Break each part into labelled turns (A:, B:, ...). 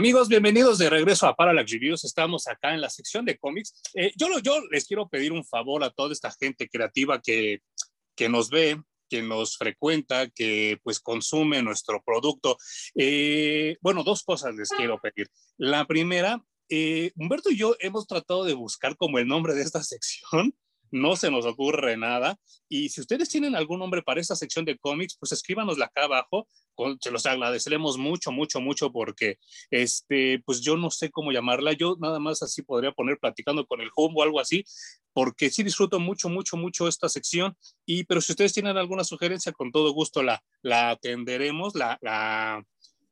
A: Amigos, bienvenidos de regreso a Parallax Reviews. Estamos acá en la sección de cómics. Eh, yo, yo les quiero pedir un favor a toda esta gente creativa que, que nos ve, que nos frecuenta, que pues consume nuestro producto. Eh, bueno, dos cosas les quiero pedir. La primera, eh, Humberto y yo hemos tratado de buscar como el nombre de esta sección no se nos ocurre nada. Y si ustedes tienen algún nombre para esta sección de cómics, pues escríbanosla acá abajo. Se los agradeceremos mucho, mucho, mucho porque, este, pues yo no sé cómo llamarla. Yo nada más así podría poner platicando con el home o algo así, porque sí disfruto mucho, mucho, mucho esta sección. Y, pero si ustedes tienen alguna sugerencia, con todo gusto la, la atenderemos, la, la,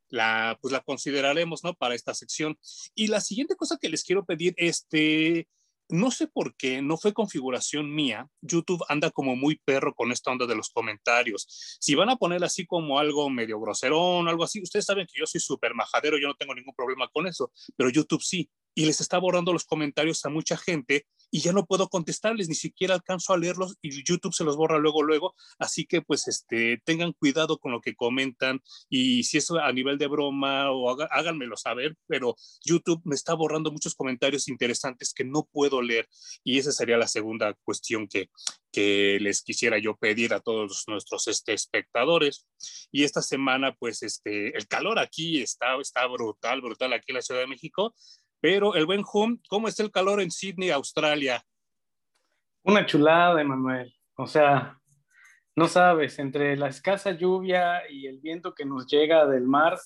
A: la, pues la consideraremos, ¿no? Para esta sección. Y la siguiente cosa que les quiero pedir, este, no sé por qué, no fue configuración mía. YouTube anda como muy perro con esta onda de los comentarios. Si van a poner así como algo medio groserón, algo así, ustedes saben que yo soy súper majadero, yo no tengo ningún problema con eso, pero YouTube sí y les está borrando los comentarios a mucha gente y ya no puedo contestarles, ni siquiera alcanzo a leerlos y YouTube se los borra luego, luego. Así que pues este, tengan cuidado con lo que comentan y si eso a nivel de broma o háganmelo saber, pero YouTube me está borrando muchos comentarios interesantes que no puedo leer y esa sería la segunda cuestión que, que les quisiera yo pedir a todos nuestros este, espectadores. Y esta semana, pues, este, el calor aquí está, está brutal, brutal aquí en la Ciudad de México. Pero el buen home, ¿cómo está el calor en Sydney, Australia?
B: Una chulada, Emanuel. O sea, no sabes, entre la escasa lluvia y el viento que nos llega del mar,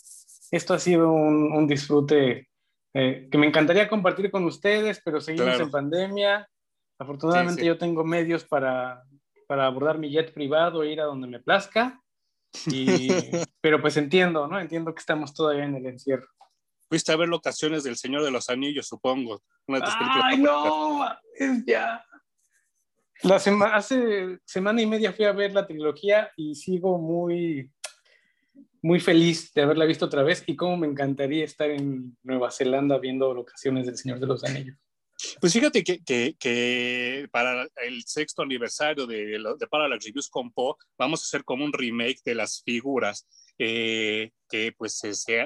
B: esto ha sido un, disfrute eh, que me encantaría compartir con ustedes, pero seguimos en pandemia. Afortunadamente yo tengo medios para, para abordar mi jet privado e ir a donde me plazca. Y, pero pues entiendo, ¿no? Entiendo que estamos todavía en el encierro.
A: Fuiste a ver locaciones del Señor de los Anillos, supongo.
B: ¡Ay, no! Es ya. La hace semana y media fui a ver la trilogía y sigo muy, muy feliz de haberla visto otra vez y cómo me encantaría estar en Nueva Zelanda viendo locaciones del Señor de los Anillos.
A: Pues fíjate que, que, que, para el sexto aniversario de, de Parallax Reviews con Po, vamos a hacer como un remake de las figuras eh, que pues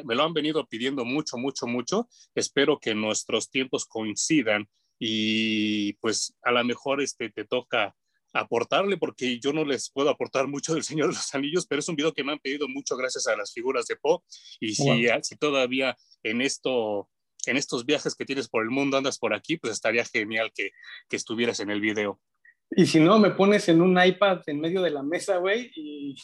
A: me lo han venido pidiendo mucho, mucho, mucho. Espero que nuestros tiempos coincidan y pues a lo mejor este, te toca aportarle porque yo no les puedo aportar mucho del Señor de los Anillos, pero es un video que me han pedido mucho gracias a las figuras de Po y si, si todavía en esto en estos viajes que tienes por el mundo andas por aquí, pues estaría genial que, que estuvieras en el video.
B: Y si no, me pones en un iPad en medio de la mesa, güey, y,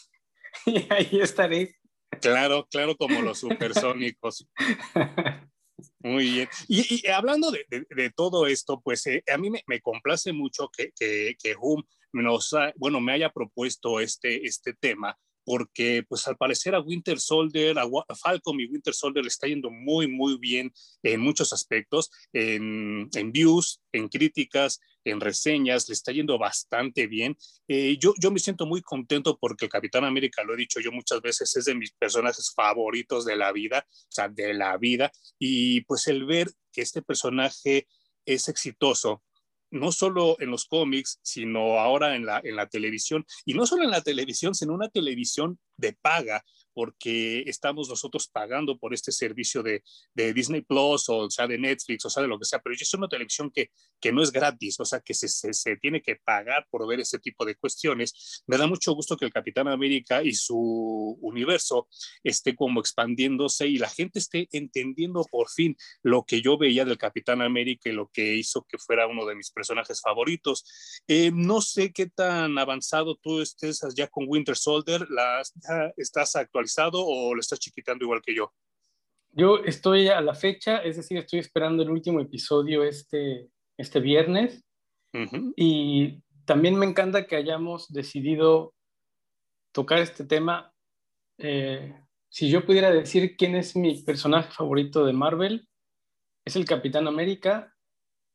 B: y ahí estaré.
A: Claro, claro, como los supersónicos. Muy bien. Y, hablando de, todo esto, pues eh, a mí me, complace mucho que, que, que Hum nos, bueno, me haya propuesto este, este tema, porque pues al parecer a Winter Soldier, a, Falcon y Winter Soldier le está yendo muy, muy bien en muchos aspectos, en, en views, en críticas, en reseñas, le está yendo bastante bien. Eh, yo, yo me siento muy contento porque el Capitán América, lo he dicho yo muchas veces, es de mis personajes favoritos de la vida, o sea, de la vida, y pues el ver que este personaje es exitoso, no solo en los cómics, sino ahora en la, en la televisión, y no solo en la televisión, sino una televisión de paga, porque estamos nosotros pagando por este servicio de, de, Disney Plus o sea de Netflix o sea de lo que sea, pero es una televisión que, que no es gratis, o sea que se, se, se, tiene que pagar por ver ese tipo de cuestiones. Me da mucho gusto que el Capitán América y su universo esté como expandiéndose y la gente esté entendiendo por fin lo que yo veía del Capitán América y lo que hizo que fuera uno de mis personajes favoritos. Eh, no sé qué tan avanzado tú estés ya con Winter Soldier, las, ya estás actualizando o lo estás chiquitando igual que yo?
B: Yo estoy a la fecha, es decir, estoy esperando el último episodio este, este viernes. Y también me encanta que hayamos decidido tocar este tema. Eh, si yo pudiera decir quién es mi personaje favorito de Marvel, es el Capitán América,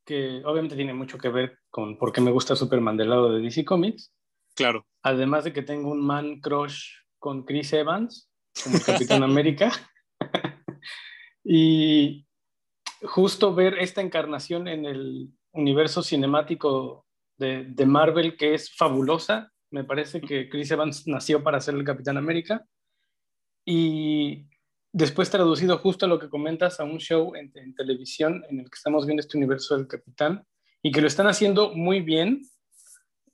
B: que obviamente tiene mucho que ver con por qué me gusta Superman del lado de DC Comics.
A: Claro.
B: Además de que tengo un man crush con Chris Evans como Capitán América. y justo ver esta encarnación en el universo cinemático de, de, Marvel que es fabulosa. Me parece que Chris Evans nació para ser el Capitán América. Y después traducido justo a lo que comentas a un show en, televisión en el que estamos viendo este universo del capitán y que lo están haciendo muy bien.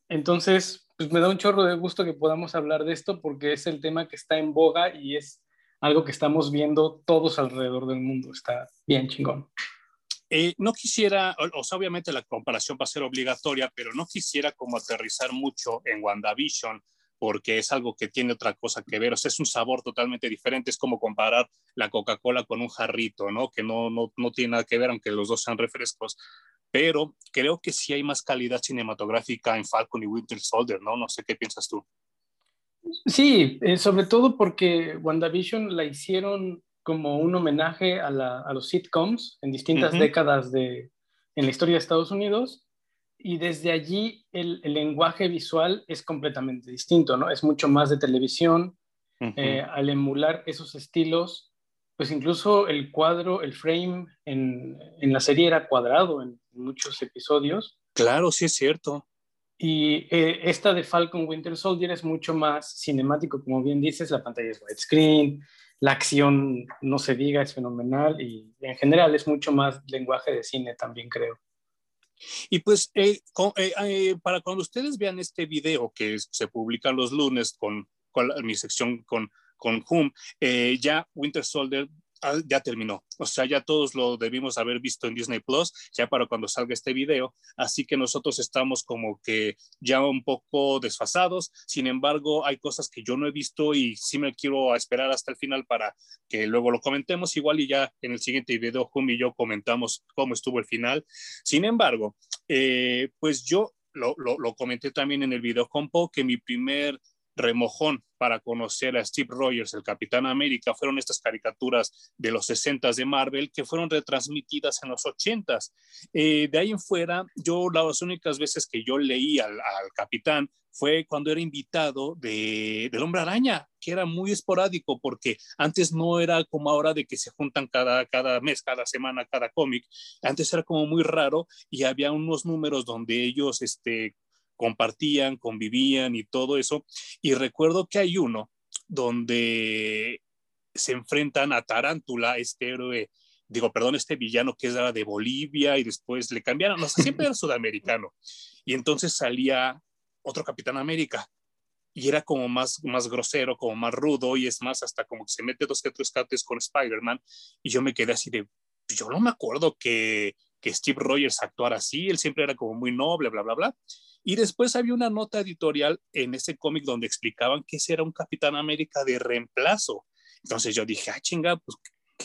B: Entonces, pues me da un chorro de gusto que podamos hablar de esto porque es el tema que está en boga y es algo que estamos viendo todos alrededor del mundo. Está bien chingón.
A: Eh, no quisiera, o, sea, obviamente la comparación va a ser obligatoria, pero no quisiera como aterrizar mucho en WandaVision porque es algo que tiene otra cosa que ver, o sea, es un sabor totalmente diferente, es como comparar la Coca-Cola con un jarrito, ¿no? Que no, no, no tiene nada que ver, aunque los dos sean refrescos, pero creo que sí hay más calidad cinematográfica en Falcon y Winter Soldier, ¿no? No sé qué piensas tú.
B: Sí, eh, sobre todo porque WandaVision la hicieron como un homenaje a, la, a los sitcoms en distintas décadas de, en la historia de Estados Unidos y desde allí el, lenguaje visual es completamente distinto, ¿no? Es mucho más de televisión. Eh, al emular esos estilos, pues incluso el cuadro, el frame en, en la serie era cuadrado en muchos episodios.
A: Claro, sí es cierto.
B: Y eh, esta de Falcon Winter Soldier es mucho más cinemático, como bien dices, la pantalla es widescreen, la acción, no se diga, es fenomenal y en general es mucho más lenguaje de cine también, creo.
A: Y pues eh, eh, eh, para cuando ustedes vean este video que se publica los lunes con, con mi sección con, con Hum, ya Winter Soldier Ah, ya terminó. O sea, ya todos lo debimos haber visto en Disney Plus, ya para cuando salga este video. Así que nosotros estamos como que ya un poco desfasados. Sin embargo, hay cosas que yo no he visto y sí me quiero esperar hasta el final para que luego lo comentemos. Igual y ya en el siguiente video, Jum y yo comentamos cómo estuvo el final. Sin embargo, eh, pues yo lo, lo, lo comenté también en el video compo que mi primer remojón para conocer a Steve Rogers, el Capitán América, fueron estas caricaturas de los 60 de Marvel que fueron retransmitidas en los 80 eh, de ahí en fuera, yo las únicas veces que yo leí al, Capitán fue cuando era invitado de, del Hombre Araña, que era muy esporádico, porque antes no era como ahora de que se juntan cada, cada mes, cada semana, cada cómic. Antes era como muy raro y había unos números donde ellos este, compartían, convivían y todo eso. Y recuerdo que hay uno donde se enfrentan a Tarántula, este héroe, digo, perdón, este villano que era de Bolivia y después le cambiaron, no sé, siempre era sudamericano. Y entonces salía otro Capitán América y era como más, más grosero, como más rudo y es más, hasta como que se mete dos que tres cates con Spider-Man y yo me quedé así de, yo no me acuerdo que, que Steve Rogers actuara así, él siempre era como muy noble, bla, bla, bla. Y después había una nota editorial en ese cómic donde explicaban que ese era un Capitán América de reemplazo. Entonces yo dije, ah, chinga, pues,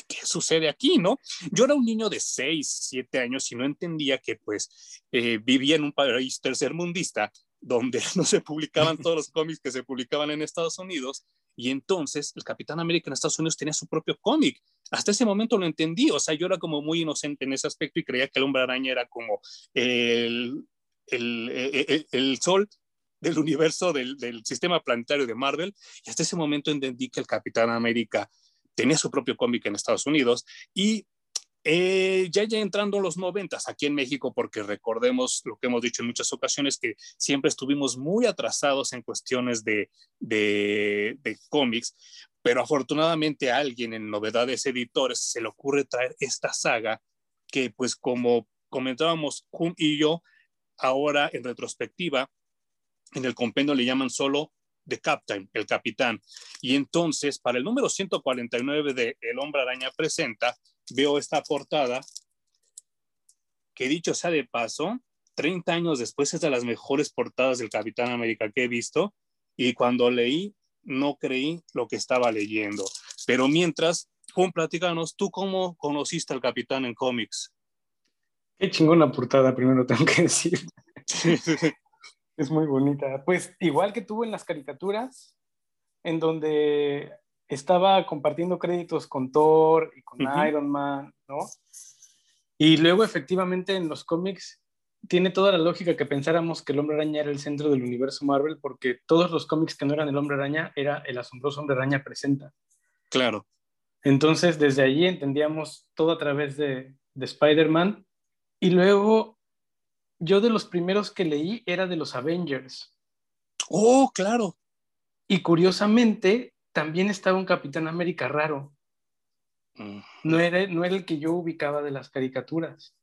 A: ¿qué, sucede aquí, no? Yo era un niño de 6, 7 años y no entendía que, pues, eh, vivía en un país tercermundista donde no se publicaban todos los cómics que se publicaban en Estados Unidos. Y entonces el Capitán América en Estados Unidos tenía su propio cómic. Hasta ese momento lo entendí. O sea, yo era como muy inocente en ese aspecto y creía que el hombre araña era como el, el, e, e, el, sol del universo del, sistema planetario de Marvel. Y hasta ese momento entendí que el Capitán América tenía su propio cómic en Estados Unidos y eh, ya ya entrando los noventas aquí en México, porque recordemos lo que hemos dicho en muchas ocasiones, que siempre estuvimos muy atrasados en cuestiones de, de, cómics, pero afortunadamente a alguien en Novedades Editores se le ocurre traer esta saga que pues como comentábamos Jun y yo, ahora en retrospectiva, en el compendio le llaman solo The Captain, el capitán. Y entonces, para el número 149 de El Hombre Araña Presenta, veo esta portada, que dicho sea de paso, 30 años después es de las mejores portadas del Capitán América que he visto, y cuando leí, no creí lo que estaba leyendo. Pero mientras, Juan, platícanos, ¿tú cómo conociste al Capitán en cómics?
B: Qué chingona portada, primero tengo que decir. es muy bonita. Pues igual que tuvo en las caricaturas, en donde estaba compartiendo créditos con Thor y con Iron Man, ¿no? Y luego efectivamente en los cómics tiene toda la lógica que pensáramos que el hombre araña era el centro del universo Marvel, porque todos los cómics que no eran el hombre araña era el asombroso hombre araña presenta.
A: Claro.
B: Entonces desde allí entendíamos todo a través de, de Spider-Man. Y luego yo de los primeros que leí era de los Avengers.
A: Oh, claro.
B: Y curiosamente, también estaba un Capitán América raro. No era, no era el que yo ubicaba de las caricaturas.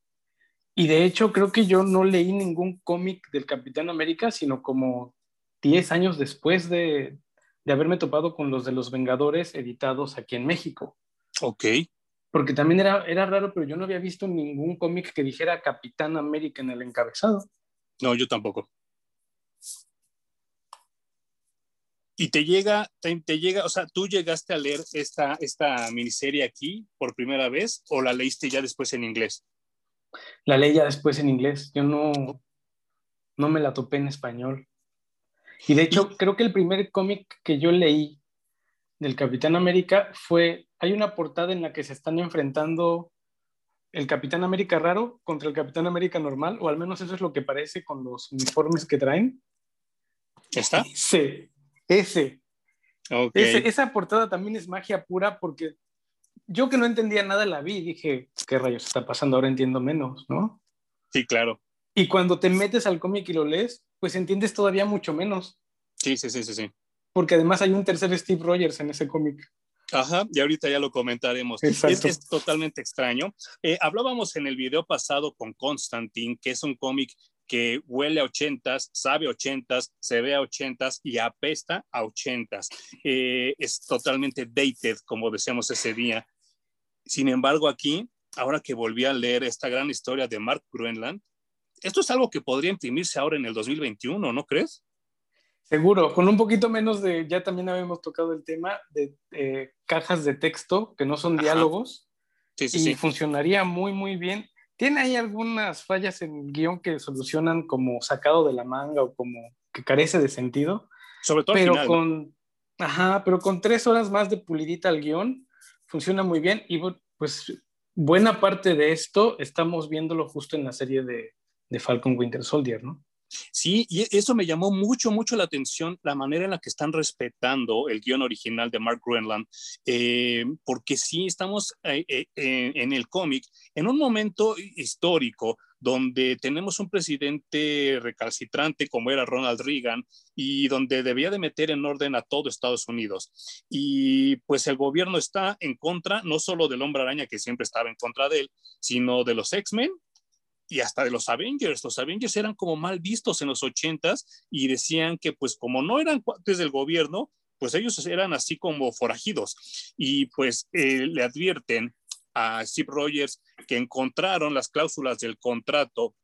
B: Y de hecho creo que yo no leí ningún cómic del Capitán América, sino como 10 años después de, de haberme topado con los de los Vengadores editados aquí en México.
A: Ok.
B: Porque también era, era raro, pero yo no había visto ningún cómic que dijera Capitán América en el encabezado.
A: No, yo tampoco. Y te llega, te, te, llega, o sea, ¿tú llegaste a leer esta, esta miniserie aquí por primera vez o la leíste ya después en inglés?
B: La leí ya después en inglés. Yo no, no me la topé en español. Y de hecho, creo que el primer cómic que yo leí del Capitán América fue, hay una portada en la que se están enfrentando el Capitán América raro contra el Capitán América normal, o al menos eso es lo que parece con los uniformes que traen.
A: ¿Está?
B: Sí, ese. ese. Esa portada también es magia pura porque yo que no entendía nada la vi y dije, ¿qué rayos está pasando? Ahora entiendo menos, ¿no?
A: Sí, claro.
B: Y cuando te metes al cómic y lo lees, pues entiendes todavía mucho menos.
A: Sí, sí, sí, sí, sí.
B: Porque además hay un tercer Steve Rogers en ese cómic.
A: Ajá, y ahorita ya lo comentaremos. Es, es, totalmente extraño. Eh, hablábamos en el video pasado con Constantine, que es un cómic que huele a ochentas, sabe ochentas, se ve a ochentas y apesta a ochentas. Eh, es totalmente dated, como decíamos ese día. Sin embargo, aquí, ahora que volví a leer esta gran historia de Mark Greenland, esto es algo que podría imprimirse ahora en el 2021, ¿no crees?
B: Seguro, con un poquito menos de, ya también habíamos tocado el tema de eh, cajas de texto que no son diálogos. Sí, sí, y funcionaría muy, muy bien. Tiene ahí algunas fallas en el guion que solucionan como sacado de la manga o como que carece de sentido.
A: Sobre todo
B: pero con, ajá, pero con tres horas más de pulidita al guion, funciona muy bien. Y pues buena parte de esto estamos viéndolo justo en la serie de, de Falcon Winter Soldier, ¿no?
A: Sí, y eso me llamó mucho, mucho la atención, la manera en la que están respetando el guion original de Mark Greenland, eh, porque sí estamos eh, eh, en el cómic en un momento histórico donde tenemos un presidente recalcitrante como era Ronald Reagan y donde debía de meter en orden a todo Estados Unidos. Y pues el gobierno está en contra no solo del hombre araña que siempre estaba en contra de él, sino de los X-Men y hasta de los Avengers. Los Avengers eran como mal vistos en los ochentas y decían que pues como no eran cuates del gobierno, pues ellos eran así como forajidos. Y pues eh, le advierten a Steve Rogers que encontraron las cláusulas del contrato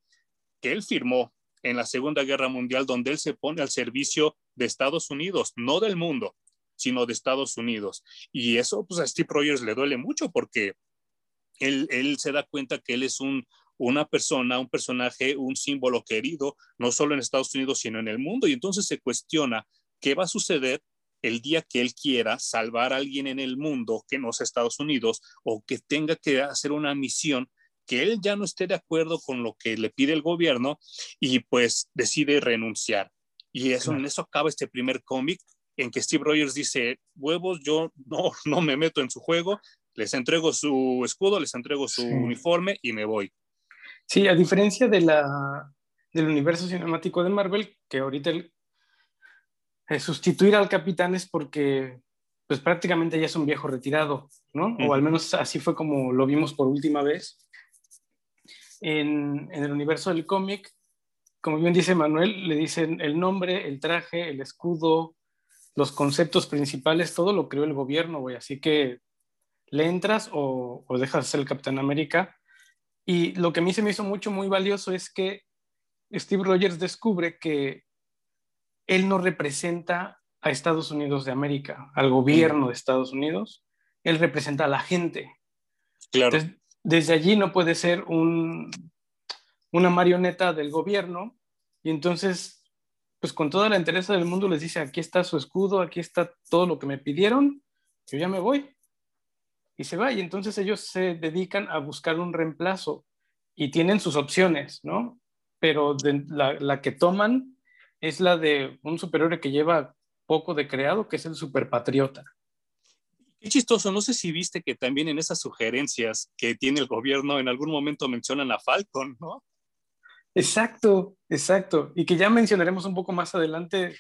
A: que él firmó en la Segunda Guerra Mundial, donde él se pone al servicio de Estados Unidos, no del mundo, sino de Estados Unidos. Y eso pues a Steve Rogers le duele mucho porque él, él se da cuenta que él es un una persona, un personaje, un símbolo querido, no solo en Estados Unidos, sino en el mundo. Y entonces se cuestiona qué va a suceder el día que él quiera salvar a alguien en el mundo que no sea Estados Unidos o que tenga que hacer una misión que él ya no esté de acuerdo con lo que le pide el gobierno y pues decide renunciar. Y eso, en eso acaba este primer cómic en que Steve Rogers dice, huevos, yo no, no me meto en su juego, les entrego su escudo, les entrego su uniforme y me voy.
B: Sí, a diferencia de la, del universo cinemático de Marvel, que ahorita el, eh, sustituir al capitán es porque pues prácticamente ya es un viejo retirado, ¿no? O al menos así fue como lo vimos por última vez. En, en el universo del cómic, como bien dice Manuel, le dicen el nombre, el traje, el escudo, los conceptos principales, todo lo creó el gobierno, güey. Así que le entras o, o dejas ser el Capitán América y lo que a mí se me hizo mucho, muy valioso es que Steve Rogers descubre que él no representa a Estados Unidos de América, al gobierno de Estados Unidos, él representa a la gente.
A: Claro.
B: desde allí no puede ser un, una marioneta del gobierno y entonces, pues con toda la interés del mundo les dice, aquí está su escudo, aquí está todo lo que me pidieron, yo ya me voy y se va. Y entonces ellos se dedican a buscar un reemplazo y tienen sus opciones, ¿no? Pero la, que toman es la de un superhéroe que lleva poco de creado, que es el superpatriota.
A: Qué chistoso, no sé si viste que también en esas sugerencias que tiene el gobierno en algún momento mencionan a Falcon, ¿no?
B: Exacto, exacto. Y que ya mencionaremos un poco más adelante,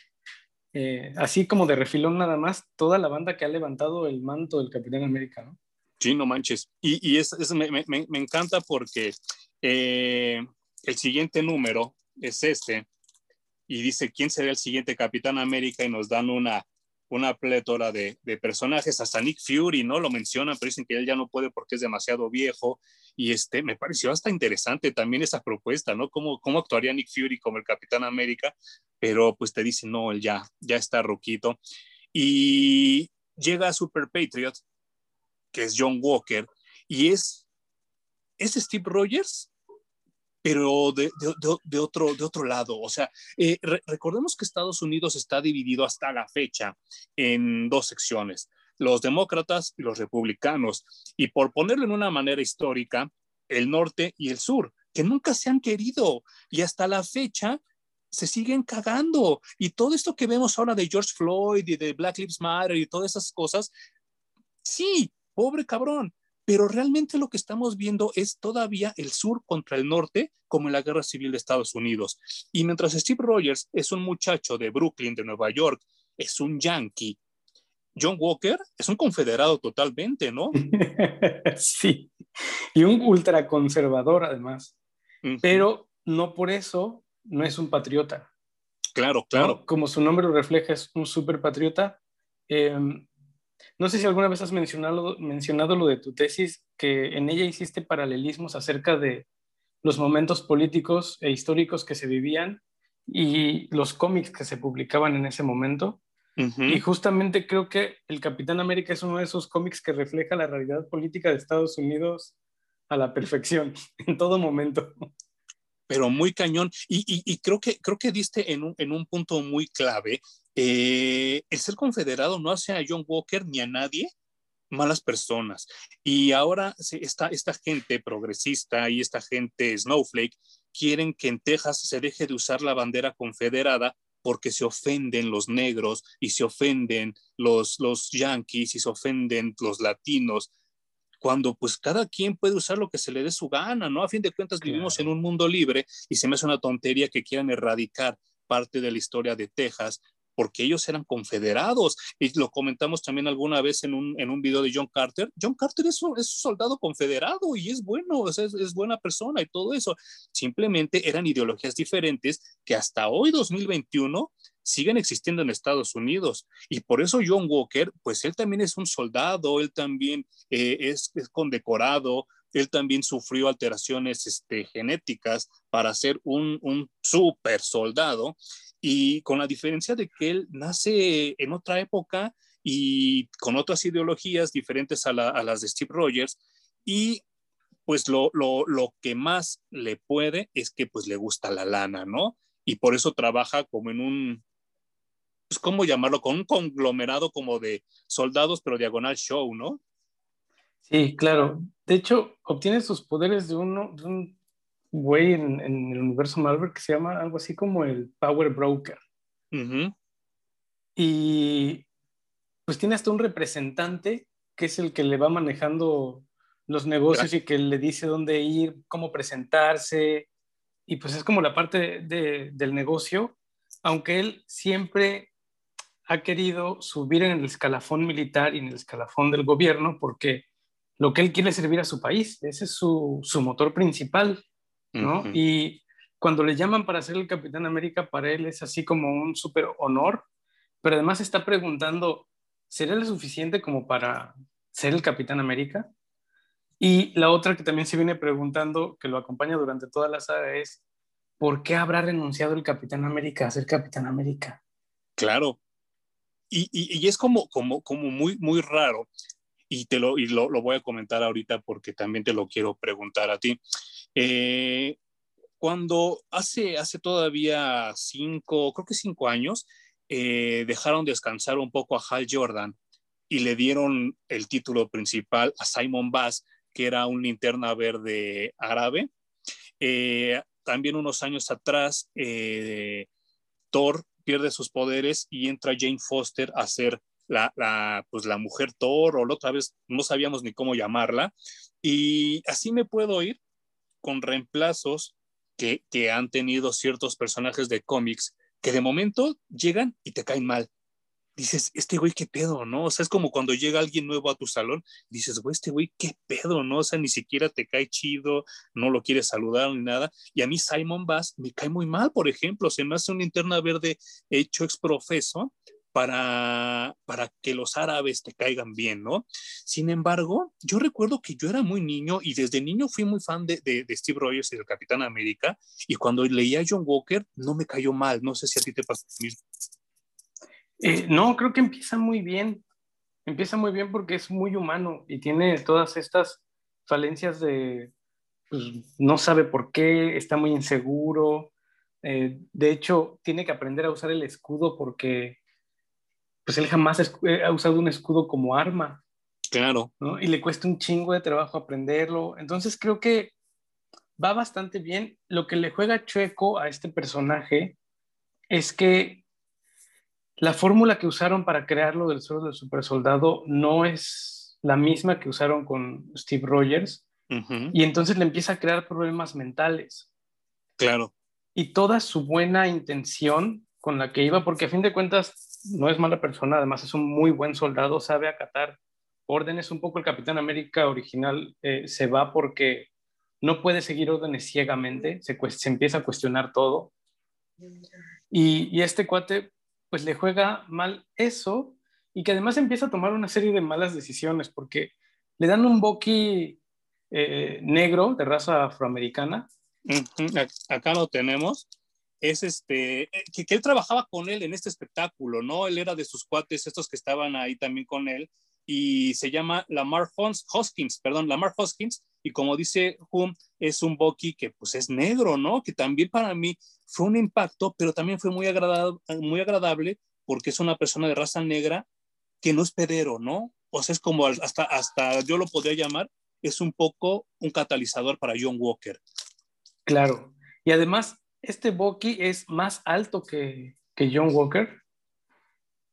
B: eh, así como de refilón nada más, toda la banda que ha levantado el manto del Capitán América, ¿no?
A: Sí, no manches. Y, y es, me, me, encanta porque eh, el siguiente número es este y dice quién será el siguiente Capitán América y nos dan una, una plétora de, de, personajes, hasta Nick Fury, ¿no? Lo mencionan, pero dicen que él ya no puede porque es demasiado viejo. Y este, me pareció hasta interesante también esa propuesta, ¿no? ¿Cómo, cómo actuaría Nick Fury como el Capitán América? Pero pues te dicen, no, él ya, ya está roquito. Y llega a Super Patriot, que es John Walker, y es, es Steve Rogers, pero de, de, otro, de otro lado. O sea, eh, recordemos que Estados Unidos está dividido hasta la fecha en dos secciones, los demócratas y los republicanos. Y por ponerlo en una manera histórica, el norte y el sur, que nunca se han querido y hasta la fecha se siguen cagando. Y todo esto que vemos ahora de George Floyd y de Black Lives Matter y todas esas cosas, sí, pobre cabrón, pero realmente lo que estamos viendo es todavía el sur contra el norte, como en la guerra civil de Estados Unidos. Y mientras Steve Rogers es un muchacho de Brooklyn, de Nueva York, es un yankee, John Walker es un confederado totalmente, ¿no?
B: sí, y un ultraconservador además, pero no por eso no es un patriota.
A: Claro, claro.
B: Como su nombre lo refleja, es un super patriota. No sé si alguna vez has mencionado, mencionado lo de tu tesis, que en ella hiciste paralelismos acerca de los momentos políticos e históricos que se vivían y los cómics que se publicaban en ese momento. Y justamente creo que el Capitán América es uno de esos cómics que refleja la realidad política de Estados Unidos a la perfección, en todo momento.
A: Pero muy cañón. Y, creo, que, creo que diste en un, en un punto muy clave eh, el ser confederado no hace a John Walker ni a nadie malas personas. Y ahora esta, esta gente progresista y esta gente snowflake quieren que en Texas se deje de usar la bandera confederada porque se ofenden los negros y se ofenden los, los yankees y se ofenden los latinos, cuando pues cada quien puede usar lo que se le dé su gana, ¿no? A fin de cuentas vivimos en un mundo libre y se me hace una tontería que quieran erradicar parte de la historia de Texas porque ellos eran confederados. Y lo comentamos también alguna vez en un, en un video de John Carter. John Carter es un, es soldado confederado y es bueno, es, es, buena persona y todo eso. Simplemente eran ideologías diferentes que hasta hoy, 2021, siguen existiendo en Estados Unidos. Y por eso John Walker, pues él también es un soldado, él también eh, es, es condecorado, él también sufrió alteraciones este, genéticas para ser un, un super soldado y con la diferencia de que él nace en otra época y con otras ideologías diferentes a, las de Steve Rogers y pues lo, que más le puede es que pues le gusta la lana, ¿no? Y por eso trabaja como en un, pues cómo llamarlo, con un conglomerado como de soldados, pero diagonal show, ¿no?
B: Sí, claro. De hecho, obtiene sus poderes de, uno, de un güey en, el universo Marvel que se llama algo así como el Power Broker. Y pues tiene hasta un representante que es el que le va manejando los negocios y que le dice dónde ir, cómo presentarse. Y pues es como la parte del negocio, aunque él siempre ha querido subir en el escalafón militar y en el escalafón del gobierno porque lo que él quiere es servir a su país, ese es su, su motor principal. ¿No? Y cuando le llaman para ser el Capitán América, para él es así como un súper honor, pero además está preguntando, ¿sería lo suficiente como para ser el Capitán América? Y la otra que también se viene preguntando, que lo acompaña durante toda la saga, es, ¿por qué habrá renunciado el Capitán América a ser Capitán América?
A: Claro. Y, y, es como, como, como muy, muy raro, y, te lo, y lo, lo voy a comentar ahorita porque también te lo quiero preguntar a ti. Eh, cuando hace, hace todavía cinco, creo que cinco años, eh, dejaron descansar un poco a Hal Jordan y le dieron el título principal a Simon Bass, que era un linterna verde árabe. Eh, también unos años atrás, Thor pierde sus poderes y entra Jane Foster a ser la, la, pues la mujer Thor, o la otra vez no sabíamos ni cómo llamarla. Y así me puedo ir con reemplazos que, que han tenido ciertos personajes de cómics que de momento llegan y te caen mal. dices, este güey, qué pedo, ¿no? O sea, es como cuando llega alguien nuevo a tu salón, dices, güey, este güey, qué pedo, ¿no? O sea, ni siquiera te cae chido, no lo quieres saludar ni nada. Y a mí Simon Bass me cae muy mal, por ejemplo, se me hace una interna verde hecho exprofeso para, para que los árabes te caigan bien, ¿no? Sin embargo, yo recuerdo que yo era muy niño y desde niño fui muy fan de, de, Steve Rogers y del Capitán América y cuando leía a John Walker no me cayó mal, no sé si a ti te pasa lo mismo.
B: Eh, no, creo que empieza muy bien, empieza muy bien porque es muy humano y tiene todas estas falencias de, pues, no sabe por qué, está muy inseguro, eh, de hecho, tiene que aprender a usar el escudo porque pues él jamás eh, ha usado un escudo como arma.
A: Claro.
B: ¿no? Y le cuesta un chingo de trabajo aprenderlo. Entonces creo que va bastante bien. Lo que le juega chueco a este personaje es que la fórmula que usaron para crearlo del suelo del super soldado no es la misma que usaron con Steve Rogers. Y entonces le empieza a crear problemas mentales.
A: Claro.
B: Y toda su buena intención con la que iba, porque a fin de cuentas no es mala persona, además es un muy buen soldado, sabe acatar órdenes. Un poco el Capitán América original eh, se va porque no puede seguir órdenes ciegamente, se, empieza a cuestionar todo. Y, este cuate, pues le juega mal eso y que además empieza a tomar una serie de malas decisiones porque le dan un boqui eh, negro de raza afroamericana.
A: Acá lo tenemos es este, eh, que, él trabajaba con él en este espectáculo, ¿no? Él era de sus cuates, estos que estaban ahí también con él, y se llama Lamar Hoskins, perdón, Lamar Hoskins, y como dice Hum, es un Bucky que pues es negro, ¿no? Que también para mí fue un impacto, pero también fue muy agradable, muy agradable porque es una persona de raza negra que no es pedero, ¿no? O sea, es como hasta, hasta yo lo podría llamar, es un poco un catalizador para John Walker.
B: Claro. Y además este Bucky es más alto que, John Walker.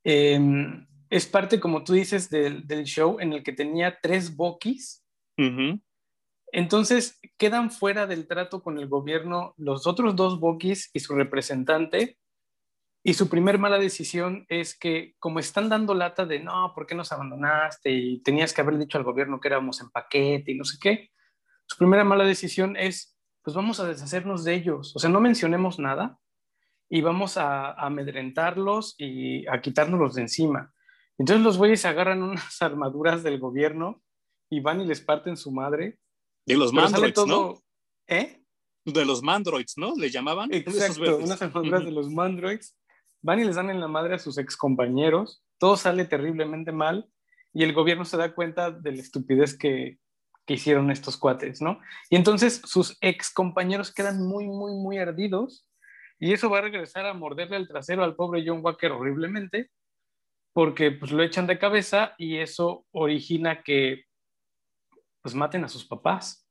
B: Em, es parte, como tú dices, del, show en el que tenía tres Buckys. Entonces quedan fuera del trato con el gobierno los otros dos Buckys y su representante. Y su primer mala decisión es que, como están dando lata de no, ¿por qué nos abandonaste? Y tenías que haber dicho al gobierno que éramos en paquete y no sé qué. Su primera mala decisión es pues vamos a deshacernos de ellos. O sea, no mencionemos nada y vamos a, amedrentarlos y a quitárnoslos de encima. Entonces los güeyes agarran unas armaduras del gobierno y van y les parten su madre.
A: De los mandroids, ¿no?
B: ¿Eh?
A: De los mandroids, ¿no? Le llamaban.
B: Exacto, unas armaduras de los mandroids. Van y les dan en la madre a sus excompañeros. Todo sale terriblemente mal y el gobierno se da cuenta de la estupidez que, que hicieron estos cuates, ¿no? Y entonces sus ex compañeros quedan muy, muy, muy ardidos y eso va a regresar a morderle el trasero al pobre John Walker horriblemente porque pues lo echan de cabeza y eso origina que pues maten a sus papás.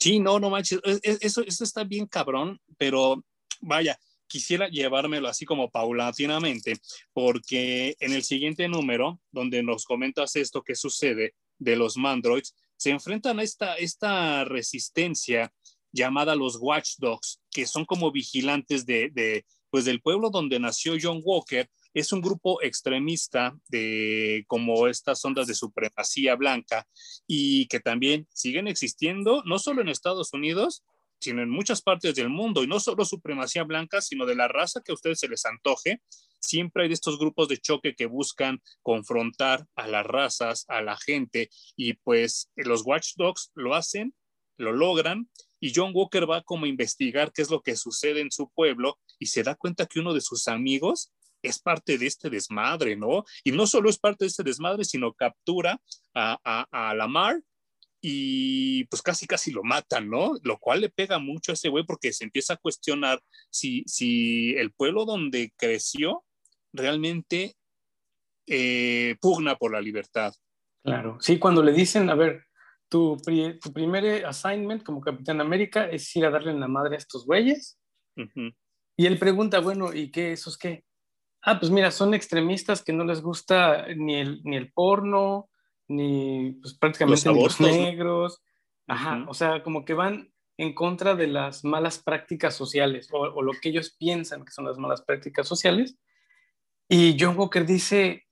A: Sí, no, no manches, e, e, eso, eso está bien cabrón, pero vaya, quisiera llevármelo así como paulatinamente, porque en el siguiente número, donde nos comentas esto que sucede de los mandroids, se enfrentan a esta, esta resistencia llamada los watchdogs, que son como vigilantes de, pues del pueblo donde nació John Walker. Es un grupo extremista de como estas ondas de supremacía blanca y que también siguen existiendo, no solo en Estados Unidos, sino en muchas partes del mundo, y no solo supremacía blanca, sino de la raza que a ustedes se les antoje. Siempre hay de estos grupos de choque que buscan confrontar a las razas, a la gente, y pues los watchdogs lo hacen, lo logran, y John Walker va como a investigar qué es lo que sucede en su pueblo y se da cuenta que uno de sus amigos es parte de este desmadre, ¿no? Y no solo es parte de este desmadre, sino captura a, a, a Lamar y pues casi casi lo matan, ¿no? Lo cual le pega mucho a ese güey porque se empieza a cuestionar si, si el pueblo donde creció realmente eh, pugna por la libertad.
B: Claro, sí, cuando le dicen, a ver, tu, tu primer assignment como Capitán América es ir a darle en la madre a estos güeyes. Y él pregunta, bueno, ¿y qué? ¿Esos qué? Ah, pues mira, son extremistas que no les gusta ni el, ni el porno, ni pues, prácticamente los, negros. Ajá, o sea, como que van en contra de las malas prácticas sociales o, lo que ellos piensan que son las malas prácticas sociales. Y John Walker dice,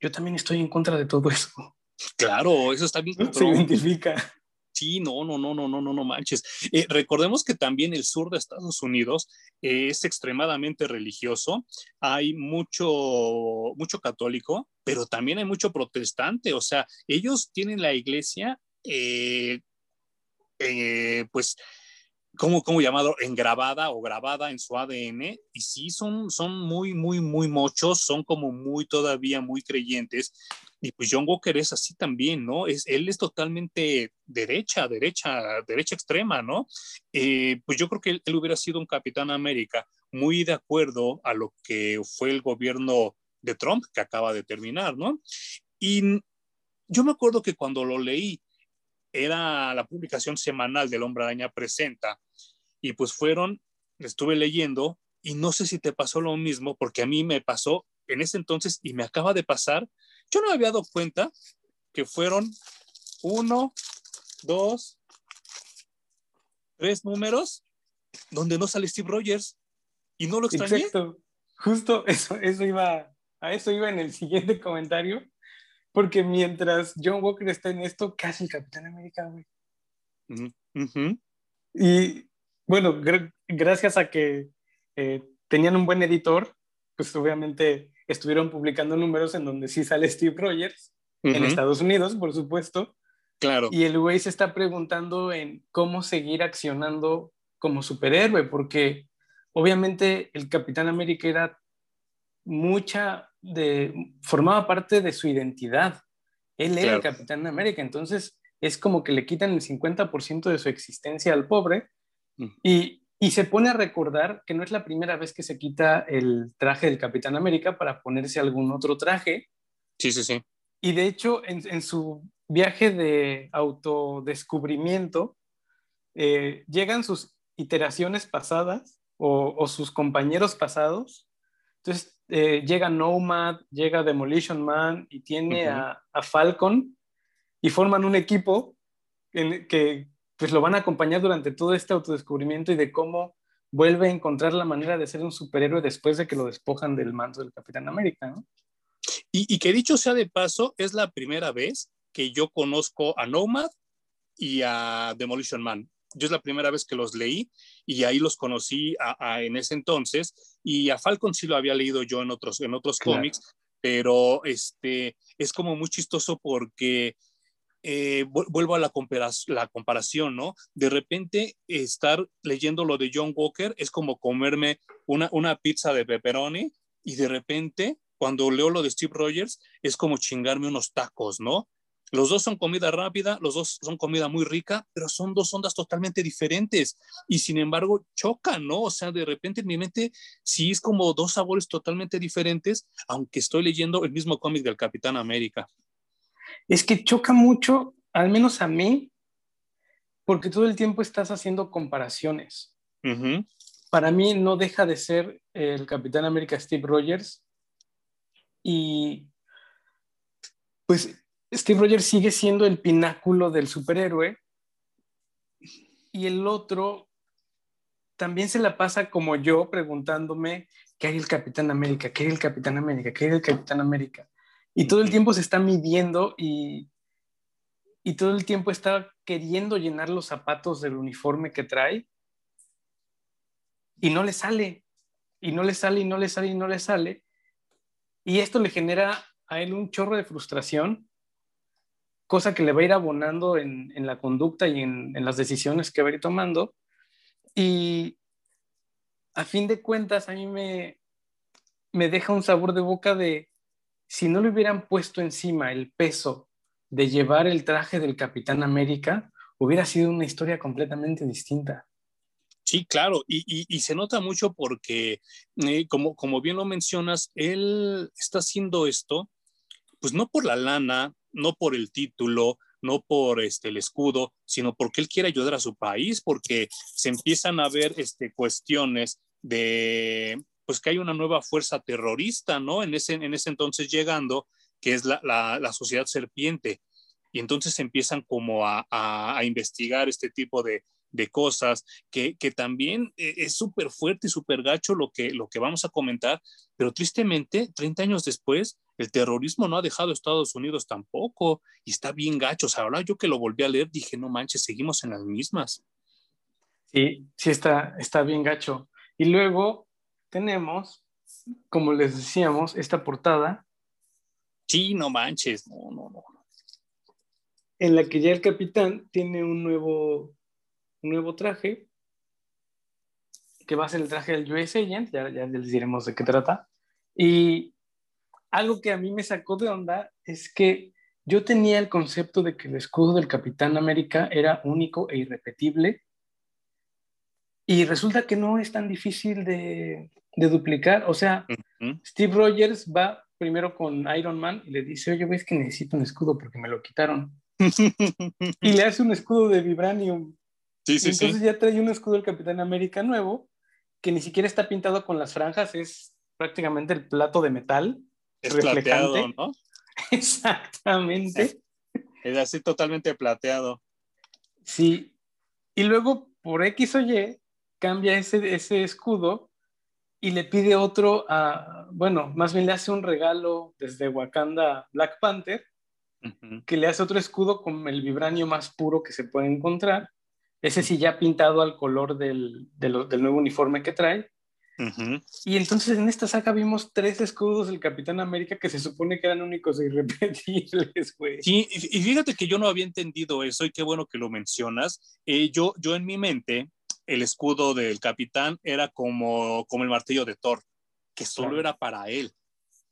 B: yo también estoy en contra de todo eso.
A: Claro, eso está bien.
B: Se identifica.
A: Sí, no, no, no, no, no, no, no manches. Eh, recordemos que también el sur de Estados Unidos eh, es extremadamente religioso. Hay mucho, mucho católico, pero también hay mucho protestante. O sea, ellos tienen la iglesia, eh, pues, ¿cómo, ¿cómo llamado? Engrabada o grabada en su ADN. Y sí, son, son muy, muy, muy mochos, son como muy todavía muy creyentes. Y pues John Walker es así también, ¿no? Es, él es totalmente derecha, derecha, derecha extrema, ¿no? Eh, pues yo creo que él, hubiera sido un Capitán América muy de acuerdo a lo que fue el gobierno de Trump que acaba de terminar, ¿no? Y yo me acuerdo que cuando lo leí, era la publicación semanal del Hombre Araña Presenta, y pues fueron, estuve leyendo, y no sé si te pasó lo mismo, porque a mí me pasó en ese entonces y me acaba de pasar yo no me había dado cuenta que fueron uno, dos, tres números donde no sale Steve Rogers y no lo extrañé.
B: Exacto. Justo eso, eso iba, a eso iba en el siguiente comentario, porque mientras John Walker está en esto, casi el Capitán América, güey. Y bueno, gracias a que eh, tenían un buen editor, pues obviamente estuvieron publicando números en donde sí sale Steve Rogers, en Estados Unidos, por supuesto.
A: Claro.
B: Y el güey se está preguntando en cómo seguir accionando como superhéroe, porque obviamente el Capitán América era mucha de, formaba parte de su identidad. Él era el Capitán América, entonces es como que le quitan el 50% de su existencia al pobre y, y se pone a recordar que no es la primera vez que se quita el traje del Capitán América para ponerse algún otro traje.
A: Sí, sí, sí.
B: Y de hecho, en, su viaje de autodescubrimiento, eh, llegan sus iteraciones pasadas o, sus compañeros pasados. Entonces, eh, llega Nomad, llega Demolition Man y tiene a, a, Falcon y forman un equipo en, que pues lo van a acompañar durante todo este autodescubrimiento y de cómo vuelve a encontrar la manera de ser un superhéroe después de que lo despojan del manto del Capitán América, ¿no?
A: Y, que dicho sea de paso, es la primera vez que yo conozco a Nomad y a Demolition Man. Yo es la primera vez que los leí y ahí los conocí en ese entonces y a Falcon sí lo había leído yo en otros, en otros cómics, pero este, es como muy chistoso porque eh, vuelvo a la, la comparación, ¿no? De repente estar leyendo lo de John Walker es como comerme una, una pizza de pepperoni y de repente cuando leo lo de Steve Rogers es como chingarme unos tacos, ¿no? Los dos son comida rápida, los dos son comida muy rica, pero son dos ondas totalmente diferentes y sin embargo chocan, ¿no? O sea, de repente en mi mente sí es como dos sabores totalmente diferentes, aunque estoy leyendo el mismo cómic del Capitán América
B: es que choca mucho, al menos a mí, porque todo el tiempo estás haciendo comparaciones. Para mí no deja de ser el Capitán América Steve Rogers y pues Steve Rogers sigue siendo el pináculo del superhéroe y el otro también se la pasa como yo preguntándome qué hay el Capitán América, qué hay el Capitán América, qué hay el Capitán América. Y todo el tiempo se está midiendo y, y todo el tiempo está queriendo llenar los zapatos del uniforme que trae y no le sale, y no le sale, y no le sale, y no le sale. Y esto le genera a él un chorro de frustración, cosa que le va a ir abonando en, en la conducta y en, en, las decisiones que va a ir tomando. Y a fin de cuentas, a mí me, me deja un sabor de boca de, si no le hubieran puesto encima el peso de llevar el traje del Capitán América, hubiera sido una historia completamente distinta.
A: Sí, claro, y, se nota mucho porque, eh, como, como bien lo mencionas, él está haciendo esto, pues no por la lana, no por el título, no por este, el escudo, sino porque él quiere ayudar a su país, porque se empiezan a ver este, cuestiones de, pues que hay una nueva fuerza terrorista, ¿no? En ese, en ese entonces llegando, que es la, la, sociedad serpiente. Y entonces empiezan como a, a, investigar este tipo de, de cosas, que, que también eh, es súper fuerte y súper gacho lo que, lo que vamos a comentar, pero tristemente, 30 años después, el terrorismo no ha dejado a Estados Unidos tampoco y está bien gacho. O sea, ahora yo que lo volví a leer dije, no manches, seguimos en las mismas.
B: Sí, sí está, está bien gacho. Y luego tenemos, como les decíamos, esta portada.
A: Sí, no manches, no, no, no.
B: En la que ya el capitán tiene un nuevo un nuevo traje, que va a ser el traje del US Agent, ya, ya les diremos de qué trata. Y algo que a mí me sacó de onda es que yo tenía el concepto de que el escudo del Capitán América era único e irrepetible. Y resulta que no es tan difícil de, de duplicar. O sea, Steve Rogers va primero con Iron Man y le dice, oye, ves que necesito un escudo porque me lo quitaron. y le hace un escudo de vibranium
A: Sí, sí,
B: entonces ya trae un escudo del Capitán América nuevo, que ni siquiera está pintado con las franjas, es prácticamente el plato de metal.
A: Es plateado, ¿no?
B: Exactamente.
A: Es así totalmente plateado.
B: Sí. Y luego, por X o Y, cambia ese, ese escudo y le pide otro a, bueno, más bien le hace un regalo desde Wakanda Black Panther, que le hace otro escudo con el vibranio más puro que se puede encontrar ese sí ya pintado al color del, del nuevo uniforme que trae. Y entonces en esta saga vimos tres escudos del Capitán América que se supone que eran únicos e irrepetibles, güey.
A: Sí, y fíjate que yo no había entendido eso y qué bueno que lo mencionas. Eh, yo, yo en mi mente, el escudo del Capitán era como, como el martillo de Thor, que solo era para él.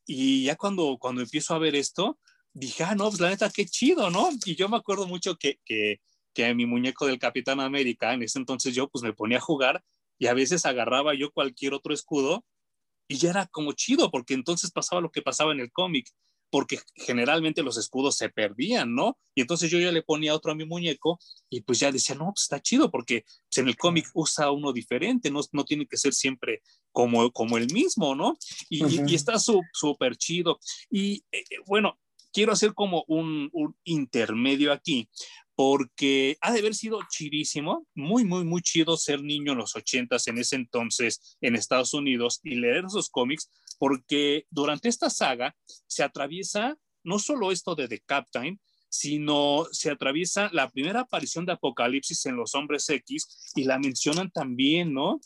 A: Y ya cuando, cuando empiezo a ver esto, dije, ah, no, pues la neta, qué chido, ¿no? Y yo me acuerdo mucho que, que que mi muñeco del Capitán América, en ese entonces yo pues me ponía a jugar y a veces agarraba yo cualquier otro escudo y ya era como chido, porque entonces pasaba lo que pasaba en el cómic, porque generalmente los escudos se perdían, ¿no? Y entonces yo ya le ponía otro a mi muñeco y pues ya decía, no, pues está chido, porque pues, en el cómic usa uno diferente, no, no tiene que ser siempre como, como el mismo, ¿no? Y, está súper chido. Y eh, eh, bueno, quiero hacer como un, un, intermedio aquí, porque ha de haber sido chidísimo, muy, muy, muy chido ser niño en los ochentas en ese entonces en Estados Unidos y leer esos cómics, porque durante esta saga se atraviesa no solo esto de The Captain, sino se atraviesa la primera aparición de Apocalipsis en los Hombres X y la mencionan también, ¿no?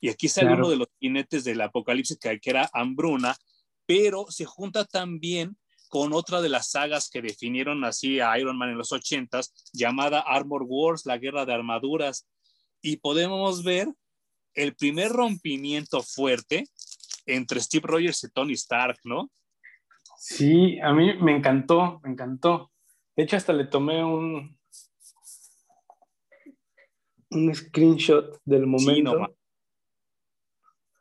A: Y aquí sale uno de los jinetes del Apocalipsis que, que era Hambruna, pero se junta también con otra de las sagas que definieron así a Iron Man en los ochentas, llamada Armor Wars, la guerra de armaduras. Y podemos ver el primer rompimiento fuerte entre Steve Rogers y Tony Stark, ¿no?
B: Sí, a mí me encantó, me encantó. De hecho, hasta le tomé un, un screenshot del momento.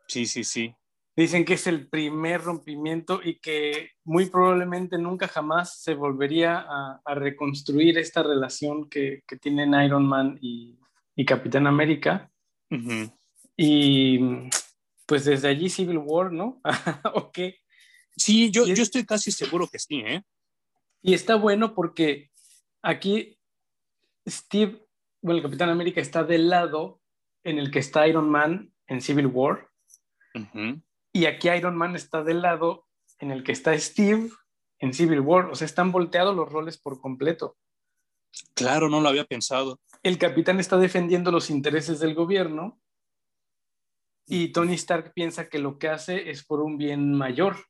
A: Sí, sí, sí.
B: Dicen que es el primer rompimiento y que muy probablemente nunca jamás se volvería a, reconstruir esta relación que, tienen Iron Man y, Capitán América. Y pues desde allí Civil War, ¿no? ok.
A: Sí, yo, yo estoy casi seguro que sí, ¿eh?
B: Y está bueno porque aquí Steve, bueno, el Capitán América está del lado en el que está Iron Man en Civil War. Y aquí Iron Man está del lado en el que está Steve en Civil War. O sea, están volteados los roles por completo.
A: Claro, no lo había pensado.
B: El capitán está defendiendo los intereses del gobierno y Tony Stark piensa que lo que hace es por un bien mayor,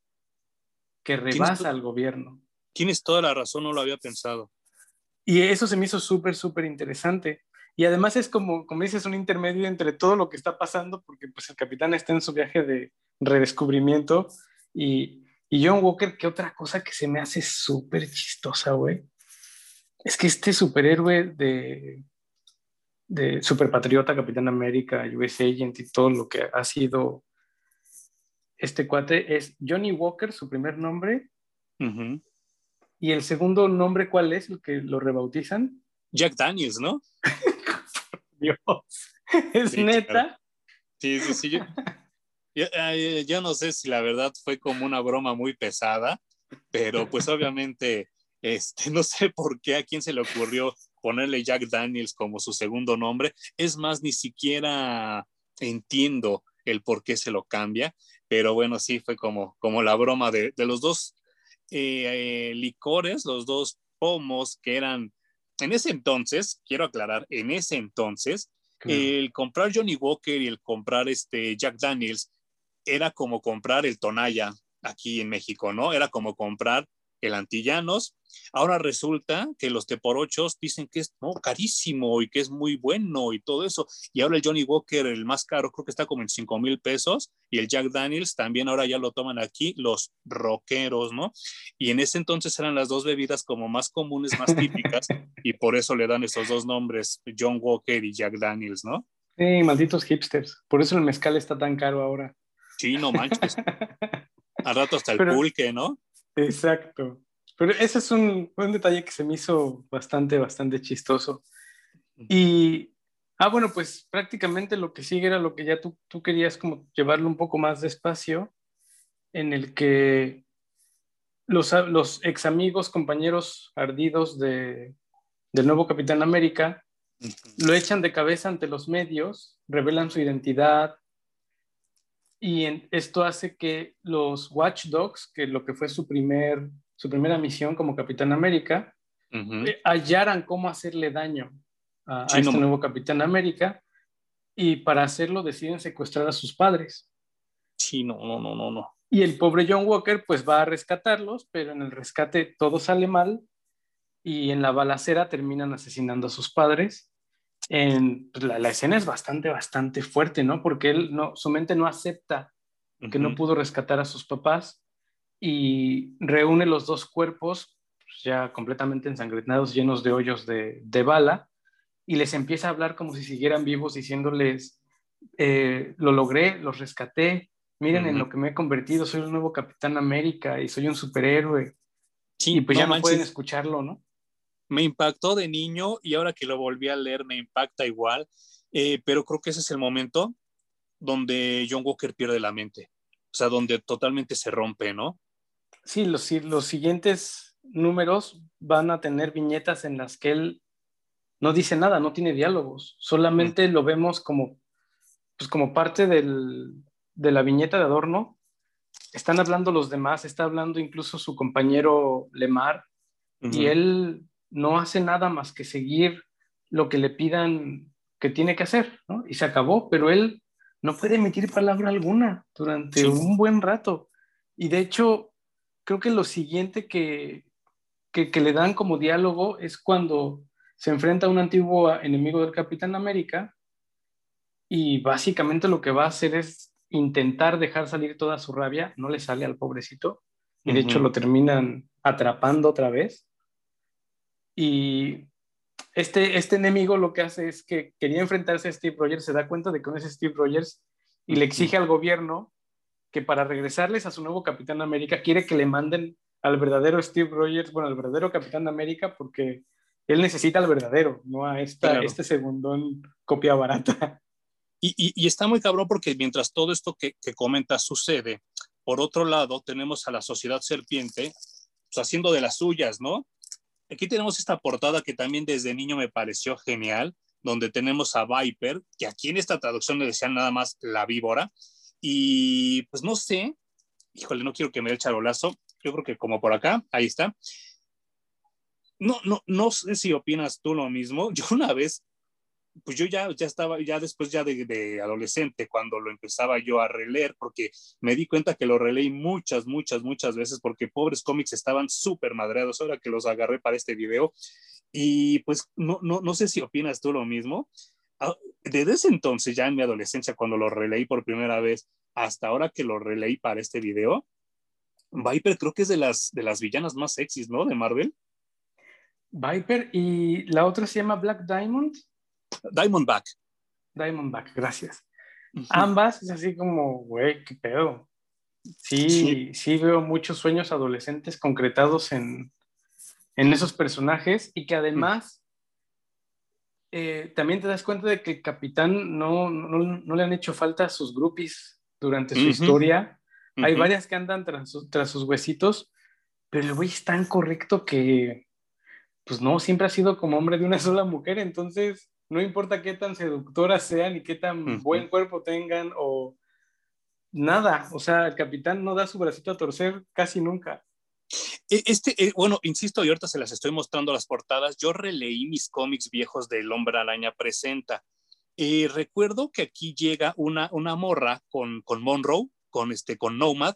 B: que rebasa al gobierno.
A: Tienes toda la razón, no lo había pensado.
B: Y eso se me hizo súper, súper interesante. Y además es como, como dices, un intermedio entre todo lo que está pasando, porque pues el capitán está en su viaje de redescubrimiento y, John Walker, que otra cosa que se me hace súper chistosa, güey, es que este superhéroe de, de superpatriota, Capitán América, US Agent y todo lo que ha sido este cuate es Johnny Walker, su primer nombre. Y el segundo nombre, ¿cuál es? El que lo rebautizan.
A: Jack Daniels, ¿no?
B: Dios. ¿Es neta?
A: Sí, sí, sí. Yo, no sé si la verdad fue como una broma muy pesada, pero pues obviamente este, no sé por qué a quién se le ocurrió ponerle Jack Daniels como su segundo nombre. Es más, ni siquiera entiendo el por qué se lo cambia, pero bueno, sí fue como, como la broma de, los dos eh, licores, los dos pomos que eran, en ese entonces, quiero aclarar, en ese entonces, el comprar Johnny Walker y el comprar este Jack Daniels era como comprar el Tonaya aquí en México, ¿no? Era como comprar el Antillanos. Ahora resulta que los teporochos dicen que es carísimo y que es muy bueno y todo eso. Y ahora el Johnny Walker, el más caro, creo que está como en 5 mil pesos. Y el Jack Daniels también ahora ya lo toman aquí los rockeros, ¿no? Y en ese entonces eran las dos bebidas como más comunes, más típicas. y por eso le dan esos dos nombres, John Walker y Jack Daniels, ¿no?
B: Sí, malditos hipsters. Por eso el mezcal está tan caro ahora.
A: Sí, no manches. Al rato hasta el pulque, ¿no?
B: Exacto. Pero ese es un, un, detalle que se me hizo bastante, bastante chistoso. Y, ah, bueno, pues prácticamente lo que sigue era lo que ya tú, tú querías como llevarlo un poco más despacio, en el que los, los ex amigos, compañeros ardidos de, del nuevo Capitán América, lo echan de cabeza ante los medios, revelan su identidad, y esto hace que los Watch Dogs, que lo que fue su, primer, su primera misión como Capitán América, eh, hallaran cómo hacerle daño a, este nuevo Capitán América y para hacerlo deciden secuestrar a sus padres.
A: Sí, no, no, no, no, no.
B: Y el pobre John Walker pues va a rescatarlos, pero en el rescate todo sale mal y en la balacera terminan asesinando a sus padres en, pues, la, escena es bastante, bastante fuerte, ¿no? Porque él no, su mente no acepta que no pudo rescatar a sus papás y reúne los dos cuerpos pues, ya completamente ensangrentados, llenos de hoyos de, de, bala, y les empieza a hablar como si siguieran vivos, diciéndoles, eh, lo logré, los rescaté, miren en lo que me he convertido, soy un nuevo Capitán América y soy un superhéroe. Sí, y pues ya no pueden escucharlo, ¿no?
A: Me impactó de niño y ahora que lo volví a leer me impacta igual, eh, pero creo que ese es el momento donde John Walker pierde la mente, o sea, donde totalmente se rompe, ¿no?
B: Sí, los, los siguientes números van a tener viñetas en las que él no dice nada, no tiene diálogos, solamente lo vemos como, pues como parte del, de la viñeta de adorno. Están hablando los demás, está hablando incluso su compañero Lemar, y él no hace nada más que seguir lo que le pidan que tiene que hacer, ¿no? Y se acabó, pero él no puede emitir palabra alguna durante un buen rato. Y de hecho, creo que lo siguiente que, que, le dan como diálogo es cuando se enfrenta a un antiguo enemigo del Capitán América y básicamente lo que va a hacer es intentar dejar salir toda su rabia, no le sale al pobrecito, y de hecho lo terminan atrapando otra vez. Y este, este enemigo lo que hace es que quería enfrentarse a Steve Rogers, se da cuenta de que no es Steve Rogers y le exige al gobierno que para regresarles a su nuevo Capitán América quiere que le manden al verdadero Steve Rogers, bueno, al verdadero Capitán América, porque él necesita al verdadero, no a esta, este segundón copia barata.
A: Y, y, está muy cabrón porque mientras todo esto que, que comentas sucede, por otro lado tenemos a la sociedad serpiente pues, haciendo de las suyas, ¿no? Aquí tenemos esta portada que también desde niño me pareció genial, donde tenemos a Viper, que aquí en esta traducción le decían nada más la víbora, y pues no sé, híjole, no quiero que me dé el charolazo, yo creo que como por acá, ahí está. No, no, no sé si opinas tú lo mismo. Yo una vez pues yo ya, ya estaba, ya después ya de, adolescente, cuando lo empezaba yo a releer, porque me di cuenta que lo releí muchas, muchas, muchas veces, porque pobres cómics estaban súper madreados, ahora que los agarré para este video. Y pues no, no, no sé si opinas tú lo mismo. Ah, desde ese entonces, ya en mi adolescencia, cuando lo releí por primera vez, hasta ahora que lo releí para este video, Viper creo que es de las, de las villanas más sexys, ¿no? De Marvel.
B: Viper y la otra se llama Black Diamond.
A: Diamondback.
B: Diamondback, gracias. Ambas es así como, güey, qué pedo. Sí, sí, veo muchos sueños adolescentes concretados en, en esos personajes y que además eh, también te das cuenta de que el capitán no, no, le han hecho falta a sus groupies durante su historia. Hay varias que andan tras, tras sus huesitos, pero el güey es tan correcto que pues no, siempre ha sido como hombre de una sola mujer, entonces no importa qué tan seductoras sean y qué tan buen cuerpo tengan o nada, o sea, el capitán no da su bracito a torcer casi nunca.
A: E, este, eh, bueno, insisto, y ahorita se las estoy mostrando las portadas. Yo releí mis cómics viejos del Hombre Araña Presenta. recuerdo que aquí llega una, una morra con, con Monroe, con, este, con Nomad,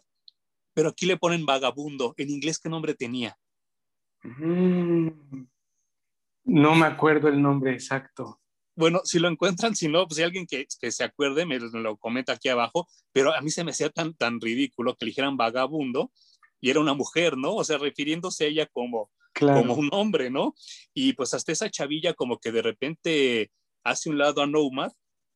A: pero aquí le ponen vagabundo. ¿En inglés qué nombre tenía?
B: Mm, no me acuerdo el nombre exacto.
A: Bueno, si lo encuentran, si no, pues si alguien que, que se acuerde me lo comenta aquí abajo, pero a mí se me hacía tan, tan ridículo que le dijeran vagabundo y era una mujer, ¿no? O sea, refiriéndose a ella como, como un hombre, ¿no? Y pues hasta esa chavilla como que de repente hace un lado a Nomad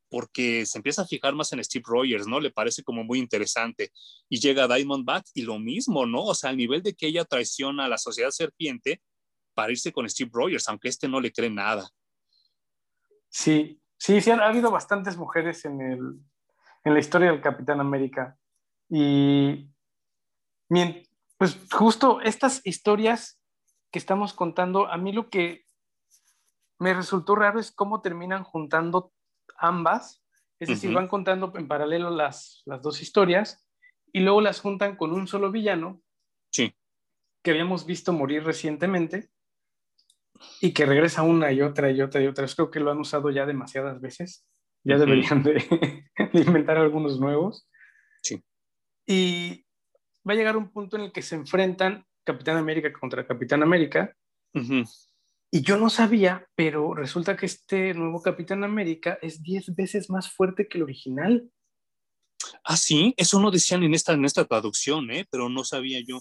A: porque se empieza a fijar más en Steve Rogers, ¿no? Le parece como muy interesante. Y llega Diamondback y lo mismo, ¿no? O sea, al nivel de que ella traiciona a la sociedad serpiente para irse con Steve Rogers, aunque este no le cree nada.
B: Sí, sí, sí, ha habido bastantes mujeres en, el, en la historia del Capitán América. Y pues justo estas historias que estamos contando, a mí lo que me resultó raro es cómo terminan juntando ambas, es decir, van contando en paralelo las, las dos historias y luego las juntan con un solo villano.
A: Sí.
B: Que habíamos visto morir recientemente y que regresa una y otra y otra y otra. Creo que lo han usado ya demasiadas veces. Ya deberían de, de, inventar algunos nuevos.
A: Sí.
B: Y va a llegar un punto en el que se enfrentan Capitán América contra Capitán América. Y yo no sabía, pero resulta que este nuevo Capitán América es 10 veces más fuerte que el original.
A: Ah, sí, eso no decían en esta, en esta traducción, ¿eh? pero no sabía yo.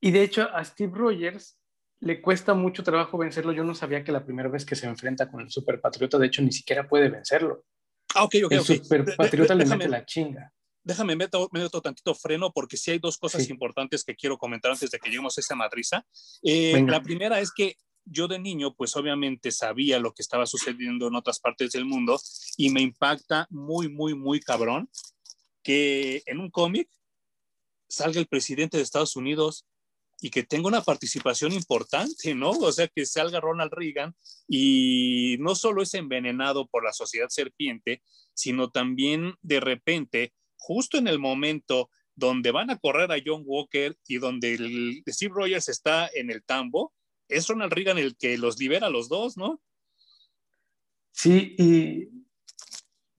B: Y de hecho a Steve Rogers le cuesta mucho trabajo vencerlo. Yo no sabía que la primera vez que se enfrenta con el Super Patriota, de hecho, ni siquiera puede vencerlo.
A: Ah, ok, ok.
B: El Super Patriota le mete la chinga
A: déjame meto, meto tantito freno porque sí hay dos cosas importantes que quiero comentar antes de que lleguemos a esa madriza. Eh, la primera es que yo de niño, pues obviamente sabía lo que estaba sucediendo en otras partes del mundo y me impacta muy, muy, muy cabrón que en un cómic salga el presidente de Estados Unidos y que tenga una participación importante, ¿no? O sea, que salga Ronald Reagan y no solo es envenenado por la sociedad serpiente, sino también de repente justo en el momento donde van a correr a John Walker y donde el Steve Rogers está en el tambo, es Ronald Reagan el que los libera a los dos, ¿no?
B: Sí, y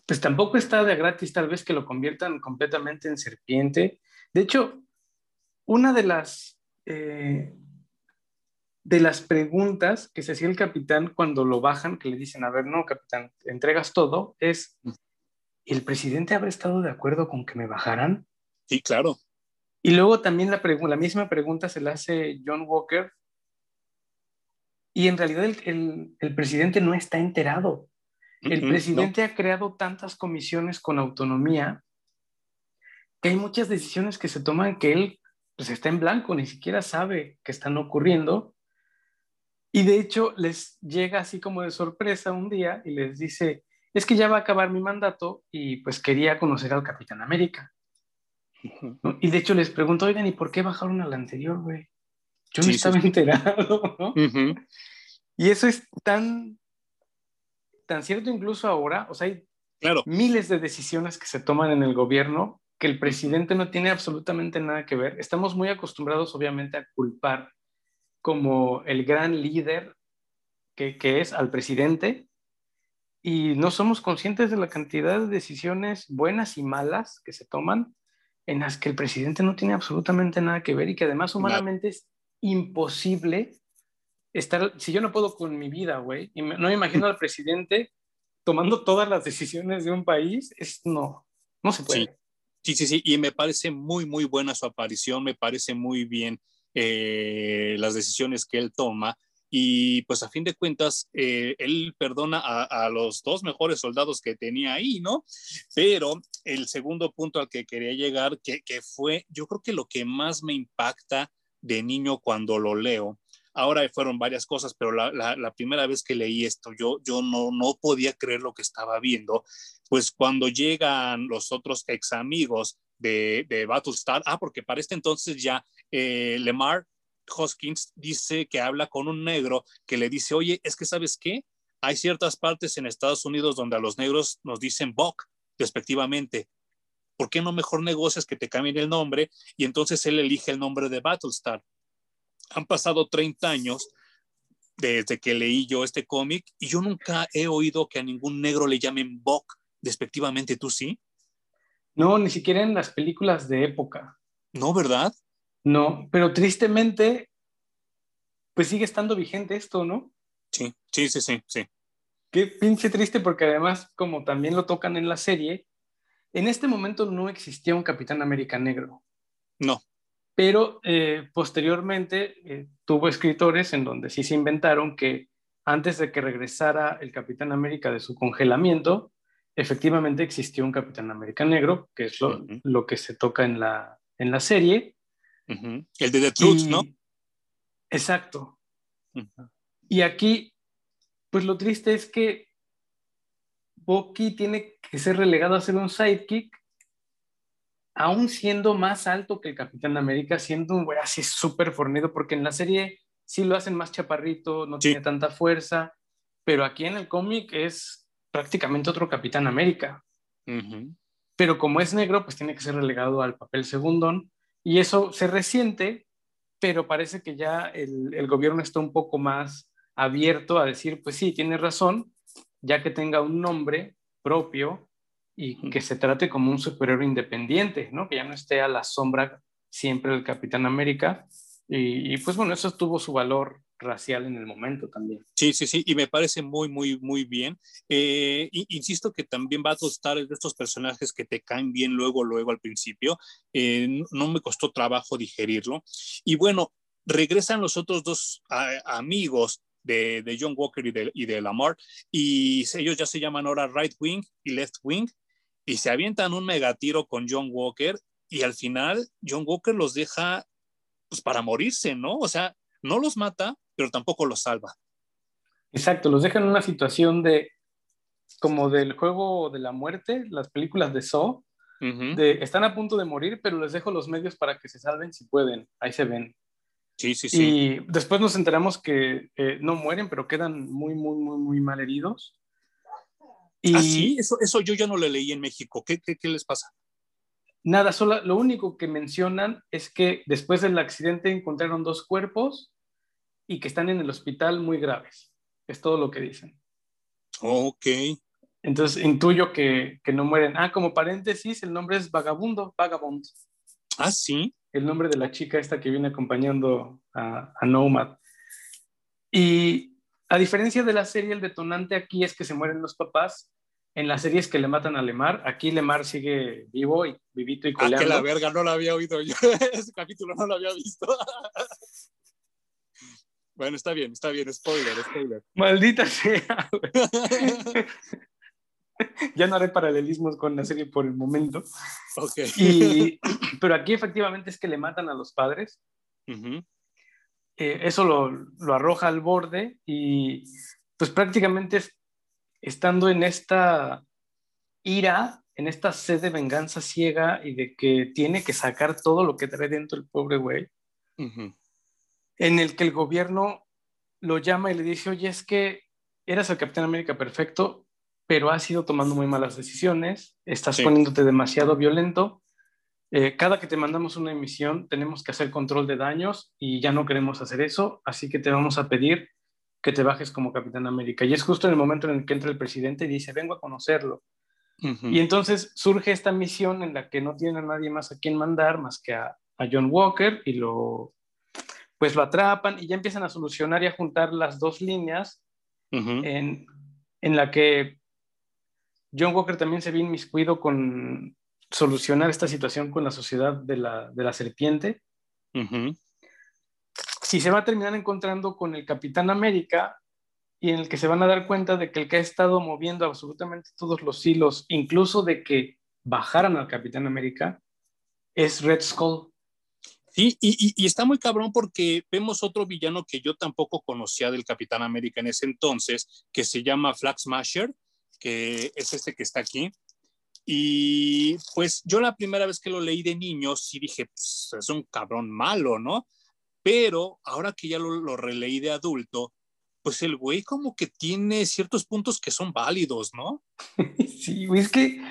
B: pues tampoco está de gratis tal vez que lo conviertan completamente en serpiente. De hecho, una de las, eh, de las preguntas que se hacía el capitán cuando lo bajan, que le dicen, a ver, no, capitán, entregas todo, es, ¿el presidente habrá estado de acuerdo con que me bajaran?
A: Sí, claro.
B: Y luego también la, la misma pregunta se la hace John Walker. Y en realidad el, el, presidente no está enterado. El presidente ha creado tantas comisiones con autonomía que hay muchas decisiones que se toman que él pues está en blanco, ni siquiera sabe que están ocurriendo. Y de hecho les llega así como de sorpresa un día y les dice, es que ya va a acabar mi mandato y pues quería conocer al Capitán América. Y de hecho les pregunto, oigan, ¿y por qué bajaron al anterior, güey? Yo no estaba enterado, ¿no? Y eso es tan, tan cierto incluso ahora, o sea, hay
A: claro.
B: miles de decisiones que se toman en el gobierno que el presidente no tiene absolutamente nada que ver. Estamos muy acostumbrados, obviamente, a culpar como el gran líder que, que es al presidente, y no somos conscientes de la cantidad de decisiones buenas y malas que se toman en las que el presidente no tiene absolutamente nada que ver y que además humanamente es imposible estar, si yo no puedo con mi vida, güey, y no me imagino al presidente tomando todas las decisiones de un país, es no, no se puede.
A: Sí, sí, sí, y me parece muy, muy buena su aparición, me parece muy bien eh, las decisiones que él toma y pues a fin de cuentas, eh, él perdona a, los dos mejores soldados que tenía ahí, ¿no? Pero el segundo punto al que quería llegar, que fue, yo creo que lo que más me impacta de niño cuando lo leo, ahora fueron varias cosas, pero la, primera vez que leí esto, yo, yo no, no podía creer lo que estaba viendo, pues cuando llegan los otros ex amigos de, de Battlestar, ah, porque para este entonces ya eh, Lemar Hoskins dice que habla con un negro que le dice, oye, es que sabes qué, hay ciertas partes en Estados Unidos donde a los negros nos dicen Buck, respectivamente. ¿Por qué no mejor negocias que te cambien el nombre? Y entonces él elige el nombre de Battlestar. Han pasado 30 años desde que leí yo este cómic y yo nunca he oído que a ningún negro le llamen Buck, respectivamente. ¿Tú sí?
B: No, ni siquiera en las películas de época.
A: No, ¿verdad?
B: No, pero tristemente, pues sigue estando vigente esto, ¿no?
A: Sí, sí, sí, sí, sí.
B: Qué pinche triste porque además, como también lo tocan en la serie, en este momento no existía un Capitán América negro.
A: No.
B: Pero eh, posteriormente eh, tuvo escritores en donde sí se inventaron que antes de que regresara el Capitán América de su congelamiento, efectivamente existió un Capitán América negro, que es lo, que se toca en la, en la serie.
A: El de The Truth, ¿no?
B: Exacto. Y aquí, pues lo triste es que Bucky tiene que ser relegado a ser un sidekick, aún siendo más alto que el Capitán América, siendo un güey así súper fornido, porque en la serie sí lo hacen más chaparrito, no tiene tanta fuerza, pero aquí en el cómic es prácticamente otro Capitán América. Pero como es negro, pues tiene que ser relegado al papel segundón, y eso se resiente, pero parece que ya el, el gobierno está un poco más abierto a decir, pues sí, tiene razón, ya que tenga un nombre propio y que se trate como un superhéroe independiente, ¿no? Que ya no esté a la sombra siempre del Capitán América. Y, pues bueno, eso tuvo su valor racial en el momento también.
A: Sí, sí, sí, y me parece muy, muy, muy bien. Eh, insisto que también Battlestar es de estos personajes que te caen bien luego, luego al principio. Eh, no me costó trabajo digerirlo. Y bueno, regresan los otros dos amigos de, John Walker y de, y de Lamar, y ellos ya se llaman ahora Right Wing y Left Wing, y se avientan un megatiro con John Walker, y al final John Walker los deja pues, para morirse, ¿no? O sea, no los mata, pero tampoco los salva.
B: Exacto, los deja en una situación de como del juego de la muerte, las películas de Saw, de, están a punto de morir, pero les dejo los medios para que se salven si pueden. Ahí se ven.
A: Sí, sí, sí.
B: Y después nos enteramos que eh, no mueren, pero quedan muy, muy, muy, muy mal heridos.
A: Y ¿Ah, sí? Eso, eso yo ya no lo leí en México. ¿Qué, qué, qué les pasa?
B: Nada, solo, lo único que mencionan es que después del accidente encontraron dos cuerpos y que están en el hospital muy graves. Es todo lo que dicen.
A: Ok.
B: Entonces intuyo que, que no mueren. Ah, como paréntesis, el nombre es Vagabundo, Vagabond.
A: Ah, sí
B: el nombre de la chica esta que viene acompañando a, Nomad. Y a diferencia de la serie, el detonante aquí es que se mueren los papás. En la serie es que le matan a Lemar. Aquí Lemar sigue vivo y vivito y coleando.
A: Ah, que la verga, no lo había oído yo. Ese capítulo no lo había visto. bueno, está bien, está bien. Spoiler, spoiler.
B: Maldita sea. ya no haré paralelismos con la serie por el momento.
A: Okay.
B: pero aquí efectivamente es que le matan a los padres. Eh, eso lo, lo, arroja al borde y pues prácticamente estando en esta ira, en esta sed de venganza ciega y de que tiene que sacar todo lo que trae dentro el pobre güey, en el que el gobierno lo llama y le dice, oye, es que eras el Capitán América perfecto, pero has ido tomando muy malas decisiones, estás poniéndote demasiado violento. Eh, cada que te mandamos una emisión tenemos que hacer control de daños y ya no queremos hacer eso, así que te vamos a pedir que te bajes como Capitán América. Y es justo en el momento en el que entra el presidente y dice, vengo a conocerlo. Y entonces surge esta misión en la que no tiene a nadie más a quien mandar más que a, a John Walker y lo, pues lo atrapan y ya empiezan a solucionar y a juntar las dos líneas en, en la que John Walker también se ve inmiscuido con solucionar esta situación con la sociedad de la, serpiente. Si se va a terminar encontrando con el Capitán América y en el que se van a dar cuenta de que el que ha estado moviendo absolutamente todos los hilos, incluso de que bajaran al Capitán América, es Red Skull.
A: Sí, y, y, está muy cabrón porque vemos otro villano que yo tampoco conocía del Capitán América en ese entonces, que se llama Flag Smasher, que es este que está aquí. Y pues yo la primera vez que lo leí de niño, sí dije, pues, es un cabrón malo, ¿no? Pero ahora que ya lo, lo releí de adulto, pues el güey como que tiene ciertos puntos que son válidos, ¿no?
B: Sí, güey, es que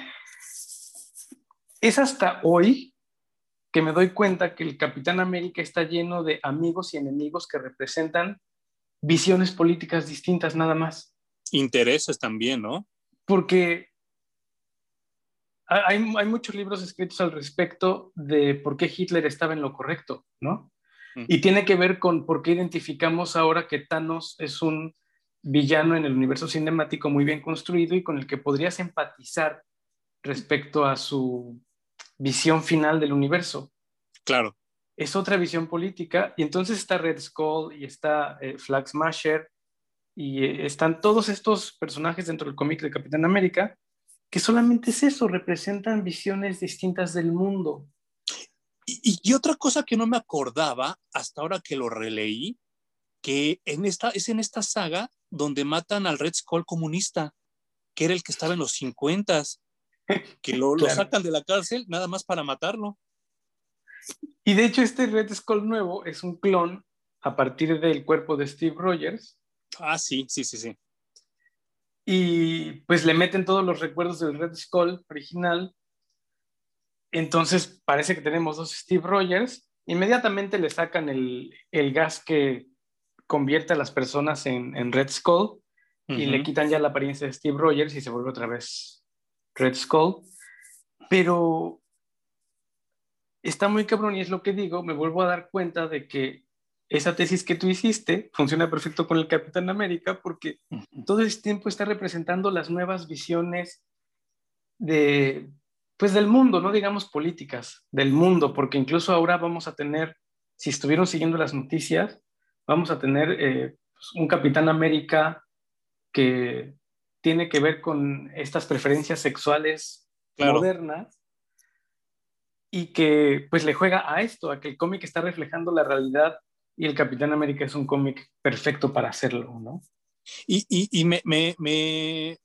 B: es hasta hoy que me doy cuenta que el Capitán América está lleno de amigos y enemigos que representan visiones políticas distintas nada más.
A: Intereses también, ¿no?
B: Porque hay, hay muchos libros escritos al respecto de por qué Hitler estaba en lo correcto, ¿no?
A: Mm.
B: Y tiene que ver con por qué identificamos ahora que Thanos es un villano en el universo cinemático muy bien construido y con el que podrías empatizar respecto a su visión final del universo.
A: Claro.
B: Es otra visión política y entonces está Red Skull y está eh, Flag Smasher y eh, están todos estos personajes dentro del cómic de Capitán América que solamente es eso, representan visiones distintas del mundo.
A: Y, y otra cosa que no me acordaba hasta ahora que lo releí, que en esta, es en esta saga donde matan al Red Skull comunista, que era el que estaba en los 50 que lo, lo sacan de la cárcel nada más para matarlo.
B: Y de hecho este Red Skull nuevo es un clon a partir del cuerpo de Steve Rogers
A: Ah, sí, sí, sí, sí.
B: Y pues le meten todos los recuerdos del Red Skull original. Entonces parece que tenemos dos Steve Rogers. Inmediatamente le sacan el, el gas que convierte a las personas en, en Red Skull y le quitan ya la apariencia de Steve Rogers y se vuelve otra vez Red Skull. Pero está muy cabrón y es lo que digo, me vuelvo a dar cuenta de que esa tesis que tú hiciste funciona perfecto con el Capitán América porque todo ese tiempo está representando las nuevas visiones de pues del mundo, no digamos políticas, del mundo, porque incluso ahora vamos a tener, si estuvieron siguiendo las noticias, vamos a tener eh, pues, un Capitán América que tiene que ver con estas preferencias sexuales
A: Claro.
B: modernas y que pues le juega a esto, a que el cómic está reflejando la realidad y el Capitán América es un cómic perfecto para hacerlo, ¿no?
A: Y, y, y me, me, me-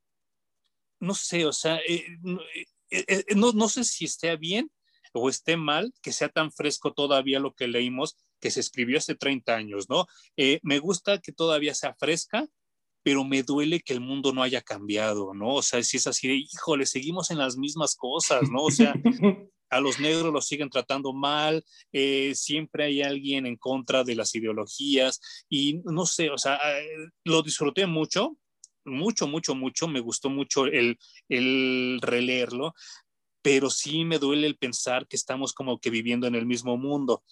A: no sé, o sea, eh, no, eh, eh, no, no sé si esté bien o esté mal que sea tan fresco todavía lo que leímos que se escribió hace 30 años, ¿no? Eh, me gusta que todavía sea fresca, pero me duele que el mundo no haya cambiado, ¿no? O sea, si es así de, híjole, seguimos en las mismas cosas, ¿no? O sea, a los negros los siguen tratando mal, eh, siempre hay alguien en contra de las ideologías y no sé, o sea, eh, lo disfruté mucho, mucho, mucho, mucho, me gustó mucho el, el releerlo, pero sí me duele el pensar que estamos como que viviendo en el mismo mundo.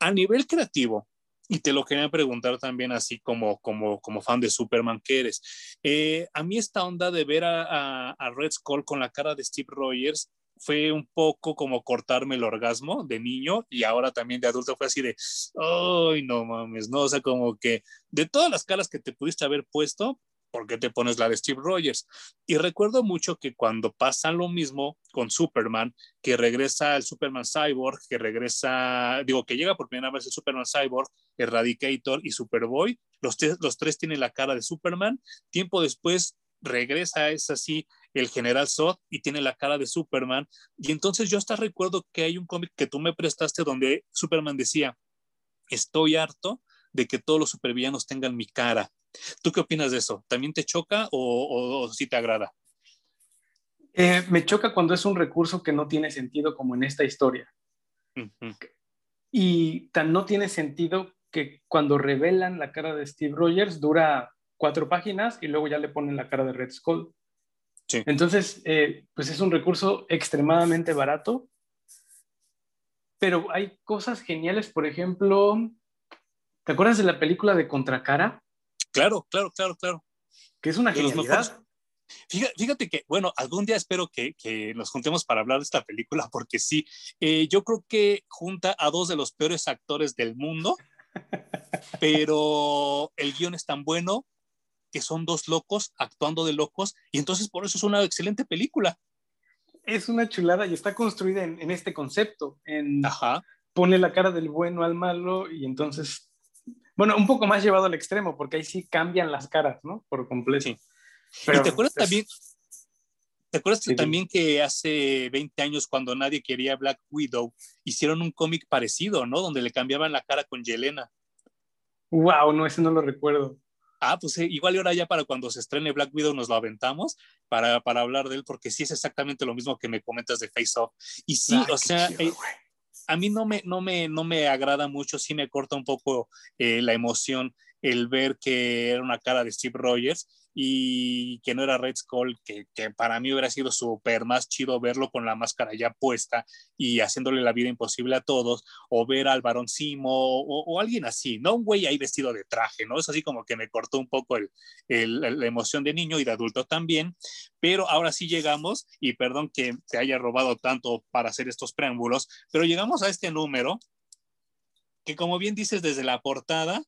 A: A nivel creativo, y te lo quería preguntar también así como, como, como fan de Superman que eres, eh, a mí esta onda de ver a, a, a Red Skull con la cara de Steve Rogers fue un poco como cortarme el orgasmo de niño y ahora también de adulto fue así de, ay, no mames, no, o sea, como que de todas las caras que te pudiste haber puesto, ¿por qué te pones la de Steve Rogers? Y recuerdo mucho que cuando pasa lo mismo con Superman, que regresa el Superman Cyborg, que regresa, digo, que llega por primera vez el Superman Cyborg, Eradicator y Superboy, los, los tres tienen la cara de Superman, tiempo después regresa, es así, el general Zod y tiene la cara de Superman. Y entonces yo hasta recuerdo que hay un cómic que tú me prestaste donde Superman decía, estoy harto de que todos los supervillanos tengan mi cara. ¿Tú qué opinas de eso? ¿También te choca o, o, o sí te agrada?
B: Eh, me choca cuando es un recurso que no tiene sentido como en esta historia.
A: Ujú.
B: Y tan no tiene sentido que cuando revelan la cara de Steve Rogers dura cuatro páginas y luego ya le ponen la cara de Red Skull.
A: Sí.
B: Entonces, eh, pues es un recurso extremadamente barato, pero hay cosas geniales, por ejemplo, ¿te acuerdas de la película de Contracara?
A: Claro, claro, claro, claro.
B: Que es una
A: De
B: genialidad.
A: Fíjate, fíjate, que, bueno, algún día espero que, que, nos juntemos para hablar de esta película, porque sí, eh, yo creo que junta a dos de los peores actores del mundo, pero el guion es tan bueno que son dos locos actuando de locos, y entonces por eso es una excelente película.
B: Es una chulada y está construida en, en este concepto, en
A: Ajá.
B: pone la cara del bueno al malo y entonces, bueno, un poco más llevado al extremo, porque ahí sí cambian las caras, ¿no? Por completo.
A: Sí.
B: Pero
A: ¿Y te acuerdas
B: es-
A: también? ¿Te acuerdas también que hace 20 años, cuando nadie quería Black Widow, hicieron un cómic parecido, ¿no? Donde le cambiaban la cara con Yelena.
B: Wow, no, ese no lo recuerdo.
A: Ah, pues eh, igual y ahora ya para cuando se estrene Black Widow nos lo aventamos para, para hablar de él, porque sí es exactamente lo mismo que me comentas de Face Off. Y sí, ah, o sea, eh, a mí no me, no, me, no me agrada mucho, sí me corta un poco eh, la emoción el ver que era una cara de Steve Rogers y que no era Red Skull, que, que para mí hubiera sido súper más chido verlo con la máscara ya puesta y haciéndole la vida imposible a todos, o ver al varón Simo o, alguien así, no un güey ahí vestido de traje, ¿no? Es así como que me cortó un poco el, el, la emoción de niño y de adulto también, pero ahora sí llegamos, y perdón que te haya robado tanto para hacer estos preámbulos, pero llegamos a este número que como bien dices desde la portada,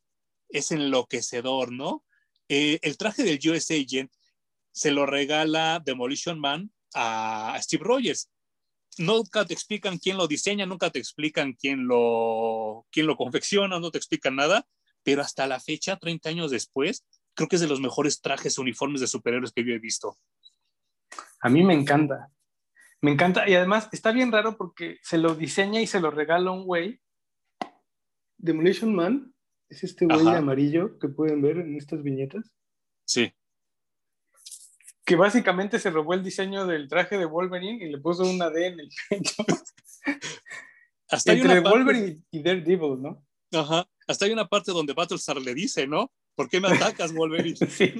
A: es enloquecedor, ¿no? Eh, el traje del US Agent se lo regala Demolition Man a Steve Rogers. Nunca te explican quién lo diseña, nunca te explican quién lo, quién lo confecciona, no te explican nada, pero hasta la fecha, 30 años después, creo que es de los mejores trajes uniformes de superhéroes que yo he visto.
B: A mí me encanta. Me encanta y además está bien raro porque se lo diseña y se lo regala un güey. Demolition Man es este güey amarillo que pueden ver en estas viñetas.
A: Sí.
B: Que básicamente se robó el diseño del traje de Wolverine y le puso una D en el pecho. Hasta Entre Wolverine y Daredevil, ¿no?
A: Ajá. Hasta hay una parte donde Battlestar le dice, ¿no? ¿Por qué me atacas, Wolverine? sí.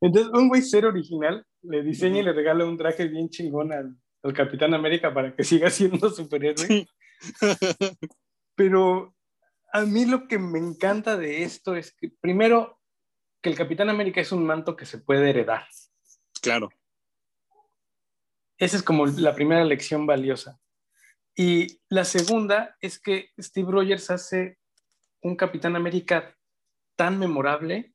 B: Entonces, un güey ser original le diseña y le regala un traje bien chingón al, al Capitán América para que siga siendo superhéroe. Sí. Pero a mí lo que me encanta de esto es que, primero, que el Capitán América es un manto que se puede heredar.
A: Claro.
B: Esa es como la primera lección valiosa. Y la segunda es que Steve Rogers hace un Capitán América tan memorable,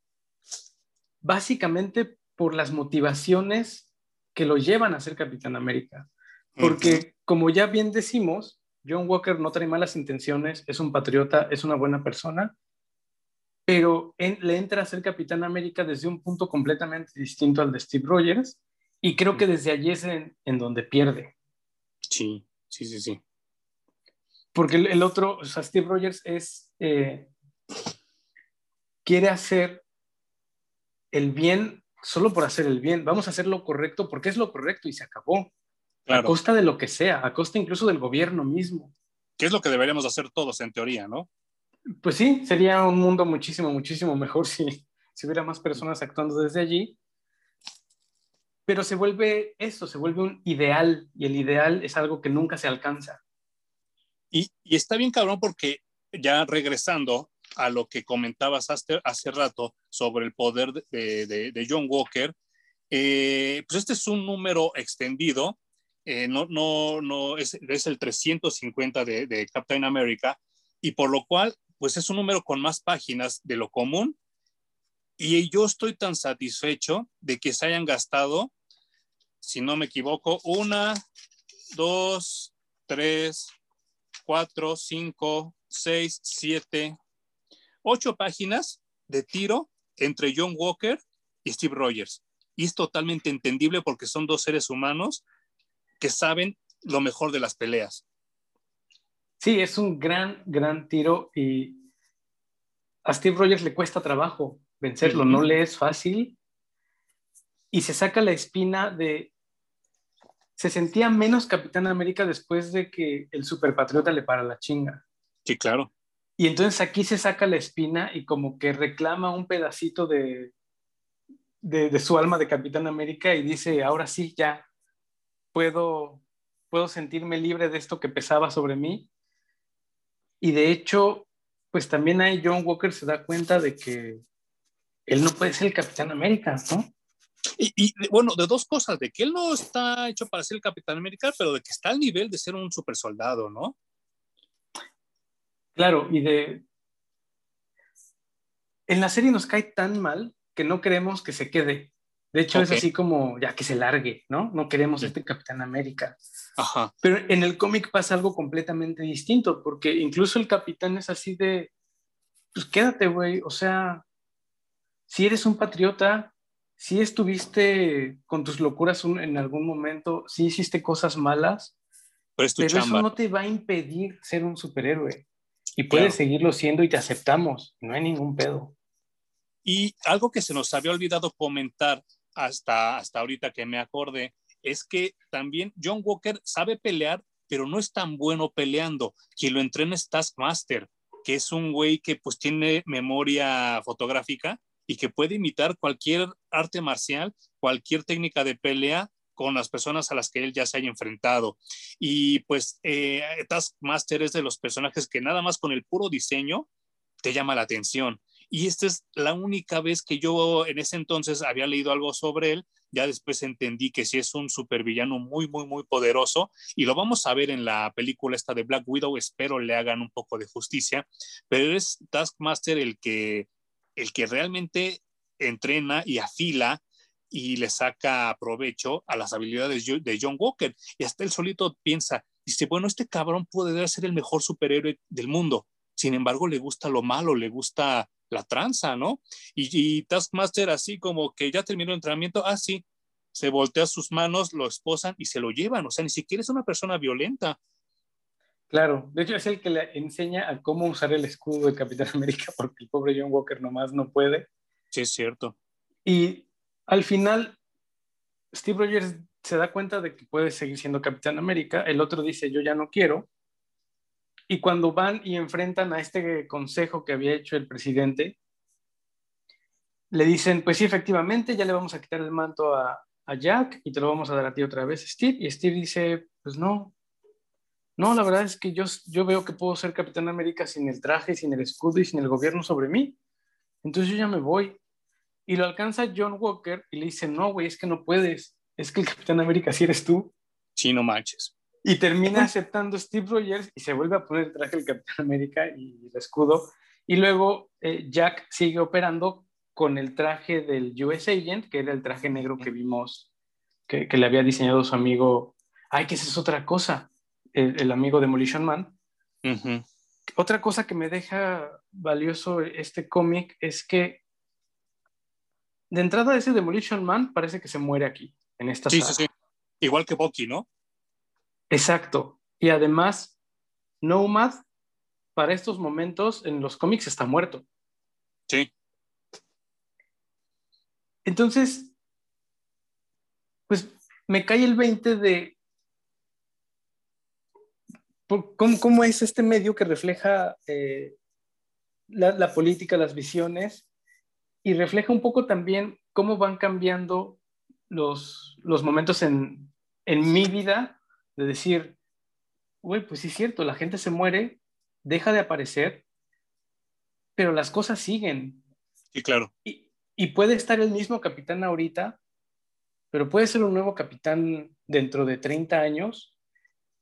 B: básicamente por las motivaciones que lo llevan a ser Capitán América. Porque, como ya bien decimos, John Walker no trae malas intenciones, es un patriota, es una buena persona, pero le entra a ser Capitán América desde un punto completamente distinto al de Steve Rogers y creo que desde allí es en, donde pierde.
A: Sí, sí, sí, sí.
B: Porque el, otro, o sea, Steve Rogers es, eh, quiere hacer el bien solo por hacer el bien, vamos a hacer lo correcto porque es lo correcto y se acabó. A costa de lo que sea, a costa incluso del gobierno mismo.
A: ¿Qué es lo que deberíamos hacer todos en teoría, no?
B: Pues sí, sería un mundo muchísimo, muchísimo mejor si, si hubiera más personas actuando desde allí. Pero se vuelve eso, se vuelve un ideal y el ideal es algo que nunca se alcanza.
A: Y, y está bien cabrón porque ya regresando a lo que comentabas hace, hace rato sobre el poder de, de, de John Walker, eh, pues este es un número extendido eh, no, no, no, es, es el 350 de, de, Captain America, y por lo cual, pues es un número con más páginas de lo común, y yo estoy tan satisfecho de que se hayan gastado, si no me equivoco, una, dos, tres, cuatro, cinco, seis, siete, ocho páginas de tiro entre John Walker y Steve Rogers. Y es totalmente entendible porque son dos seres humanos que saben lo mejor de las peleas.
B: Sí, es un gran, gran tiro y a Steve Rogers le cuesta trabajo vencerlo, no le es fácil y se saca la espina de... Se sentía menos Capitán América después de que el superpatriota le para la chinga.
A: Sí, claro.
B: Y entonces aquí se saca la espina y como que reclama un pedacito de, de, de su alma de Capitán América y dice, ahora sí, ya, puedo, puedo sentirme libre de esto que pesaba sobre mí. Y de hecho, pues también ahí John Walker se da cuenta de que él no puede ser el Capitán América, ¿no?
A: Y, bueno, de dos cosas, de que él no está hecho para ser el Capitán América, pero de que está al nivel de ser un super soldado, ¿no?
B: Claro, y de... En la serie nos cae tan mal que no queremos que se quede. De hecho, es así como ya que se largue, ¿no? No queremos este Capitán América.
A: Ajá.
B: Pero en el cómic pasa algo completamente distinto, porque incluso el capitán es así de, pues quédate, güey. O sea, si eres un patriota, si estuviste con tus locuras en algún momento, si hiciste cosas malas, pero, eso no te va a impedir ser un superhéroe. Y puedes seguirlo siendo y te aceptamos. No hay ningún pedo.
A: Y algo que se nos había olvidado comentar hasta, hasta ahorita que me acordé, es que también John Walker sabe pelear, pero no es tan bueno peleando. Quien lo entrena es Taskmaster, que es un güey que pues tiene memoria fotográfica y que puede imitar cualquier arte marcial, cualquier técnica de pelea con las personas a las que él ya se haya enfrentado. Y pues eh, Taskmaster es de los personajes que nada más con el puro diseño te llama la atención. Y esta es la única vez que yo en ese entonces había leído algo sobre él. Ya después entendí que sí es un supervillano muy, muy, muy poderoso. Y lo vamos a ver en la película esta de Black Widow. Espero le hagan un poco de justicia. Pero es Taskmaster el que, el que realmente entrena y afila y le saca provecho a las habilidades de John Walker. Y hasta él solito piensa, dice, bueno, este cabrón puede ser el mejor superhéroe del mundo. Sin embargo, le gusta lo malo, le gusta la tranza, ¿no? Y, Taskmaster así como que ya terminó el entrenamiento, ah, sí, se voltea sus manos, lo esposan y se lo llevan, o sea, ni siquiera es una persona violenta.
B: Claro, de hecho es el que le enseña a cómo usar el escudo de Capitán América, porque el pobre John Walker nomás no puede.
A: Sí, es cierto.
B: Y al final, Steve Rogers se da cuenta de que puede seguir siendo Capitán América, el otro dice, yo ya no quiero, y cuando van y enfrentan a este consejo que había hecho el presidente, le dicen, pues sí, efectivamente, ya le vamos a quitar el manto a, Jack y te lo vamos a dar a ti otra vez, Steve. Y Steve dice, pues no, no, la verdad es que yo, yo veo que puedo ser Capitán América sin el traje, sin el escudo y sin el gobierno sobre mí. Entonces yo ya me voy. Y lo alcanza John Walker y le dice, no, güey, es que no puedes. Es que el Capitán América sí eres tú.
A: Sí, no manches.
B: Y termina aceptando Steve Rogers y se vuelve a poner el traje del Capitán América y el escudo. Y luego eh, Jack sigue operando con el traje del US Agent, que era el traje negro que vimos, que, le había diseñado su amigo. Ay, que esa es otra cosa, el, amigo Demolition Man. Otra cosa que me deja valioso este cómic es que de entrada ese Demolition Man parece que se muere aquí, en esta
A: sí, Sí, sí. Igual que Bucky, ¿no?
B: Exacto. Y además, Nomad, para estos momentos en los cómics está muerto.
A: Sí.
B: Entonces, pues me cae el 20 de cómo, es este medio que refleja eh, la, política, las visiones, y refleja un poco también cómo van cambiando los, los momentos en, en mi vida de decir, güey, pues sí es cierto, la gente se muere, deja de aparecer, pero las cosas siguen.
A: Sí, claro.
B: Y, puede estar el mismo capitán ahorita, pero puede ser un nuevo capitán dentro de 30 años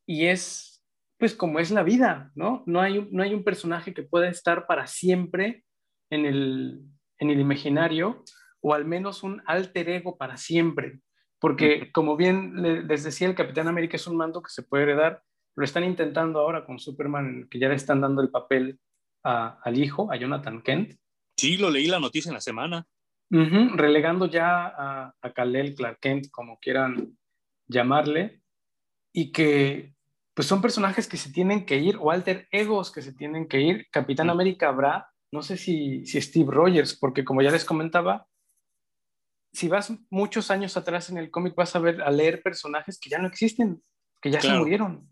B: y es, pues como es la vida, ¿no? No hay, no hay un personaje que pueda estar para siempre en el, en el imaginario o al menos un alter ego para siempre. Porque como bien les decía, el Capitán América es un mando que se puede heredar. Lo están intentando ahora con Superman, que ya le están dando el papel al hijo, a Jonathan Kent.
A: Sí, lo leí la noticia en la semana.
B: relegando ya a, a Kal-El, Clark Kent, como quieran llamarle, y que pues son personajes que se tienen que ir, o alter egos que se tienen que ir. Capitán América habrá, no sé si, si Steve Rogers, porque como ya les comentaba, si vas muchos años atrás en el cómic, vas a ver, a leer personajes que ya no existen, que ya se murieron.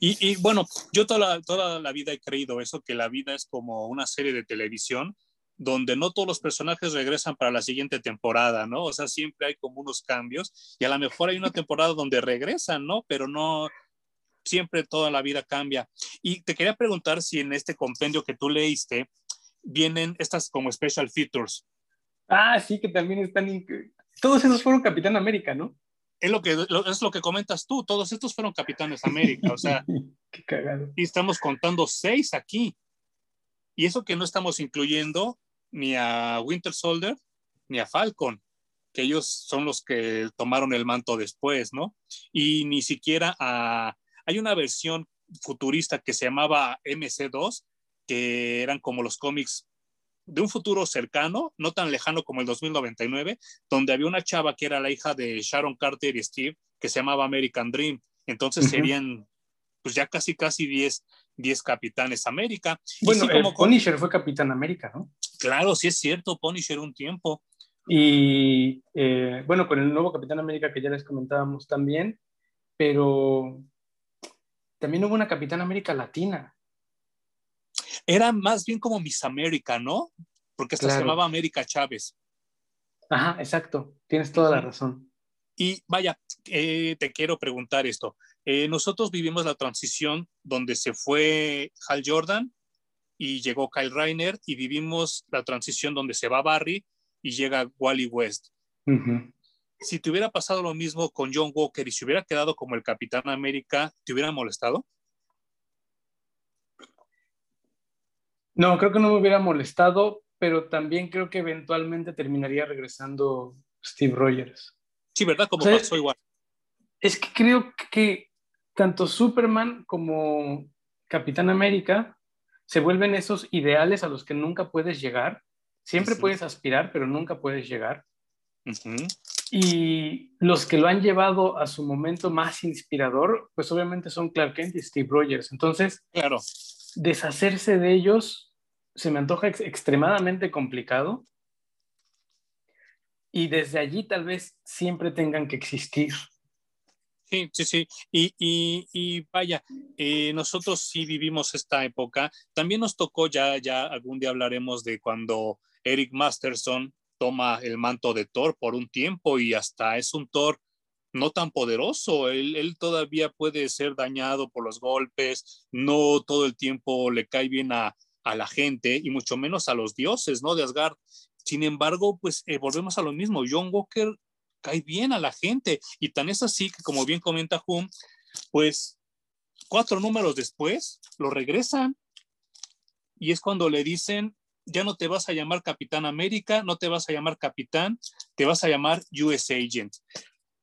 A: y, bueno, yo toda la, toda la vida he creído eso, que la vida es como una serie de televisión donde no todos los personajes regresan para la siguiente temporada, ¿no? O sea, siempre hay como unos cambios y a lo mejor hay una temporada donde regresan, ¿no? Pero no, siempre toda la vida cambia. Y te quería preguntar si en este compendio que tú leíste vienen estas como special features,
B: Ah, sí, que también están. Todos esos fueron Capitán América, ¿no?
A: Es lo que, es lo que comentas tú, todos estos fueron Capitanes América, o sea.
B: Qué cagado.
A: Y estamos contando seis aquí. Y eso que no estamos incluyendo ni a Winter Soldier ni a Falcon, que ellos son los que tomaron el manto después, ¿no? Y ni siquiera a... Hay una versión futurista que se llamaba MC2, que eran como los cómics de un futuro cercano, no tan lejano como el 2099, donde había una chava que era la hija de Sharon Carter y Steve, que se llamaba American Dream. Entonces serían pues ya casi, casi 10, 10 capitanes América.
B: Bueno, como Punisher fue Capitán América, ¿no?
A: Claro, sí es cierto, Punisher un tiempo.
B: Y eh, bueno, con el nuevo Capitán América que ya les comentábamos también, pero también hubo una Capitán América latina.
A: Era más bien como Miss América, ¿no? Porque esta se llamaba América Chávez.
B: Ajá, exacto, tienes toda la razón.
A: Y vaya, eh, te quiero preguntar esto. Eh, nosotros vivimos la transición donde se fue Hal Jordan y llegó Kyle Reiner y vivimos la transición donde se va Barry y llega Wally West. Si te hubiera pasado lo mismo con John Walker y si hubiera quedado como el Capitán América, ¿te hubiera molestado?
B: No, creo que no me hubiera molestado, pero también creo que eventualmente terminaría regresando Steve Rogers.
A: Sí, ¿verdad? Como pasó igual.
B: Es que creo que tanto Superman como Capitán América se vuelven esos ideales a los que nunca puedes llegar. Siempre puedes aspirar, pero nunca puedes llegar. Y los que lo han llevado a su momento más inspirador, pues obviamente son Clark Kent y Steve Rogers. Entonces,
A: claro.
B: deshacerse de ellos se me antoja extremadamente complicado. Y desde allí tal vez siempre tengan que existir.
A: Sí, sí, sí. Y, y, vaya, eh, nosotros sí vivimos esta época. También nos tocó, ya, ya algún día hablaremos de cuando Eric Masterson toma el manto de Thor por un tiempo y hasta es un Thor no tan poderoso. Él, él, todavía puede ser dañado por los golpes, no todo el tiempo le cae bien a, a la gente y mucho menos a los dioses, ¿no? De Asgard. Sin embargo, pues eh, volvemos a lo mismo. John Walker cae bien a la gente y tan es así que, como bien comenta Hum, pues cuatro números después lo regresan y es cuando le dicen, ya no te vas a llamar Capitán América, no te vas a llamar Capitán, te vas a llamar US Agent.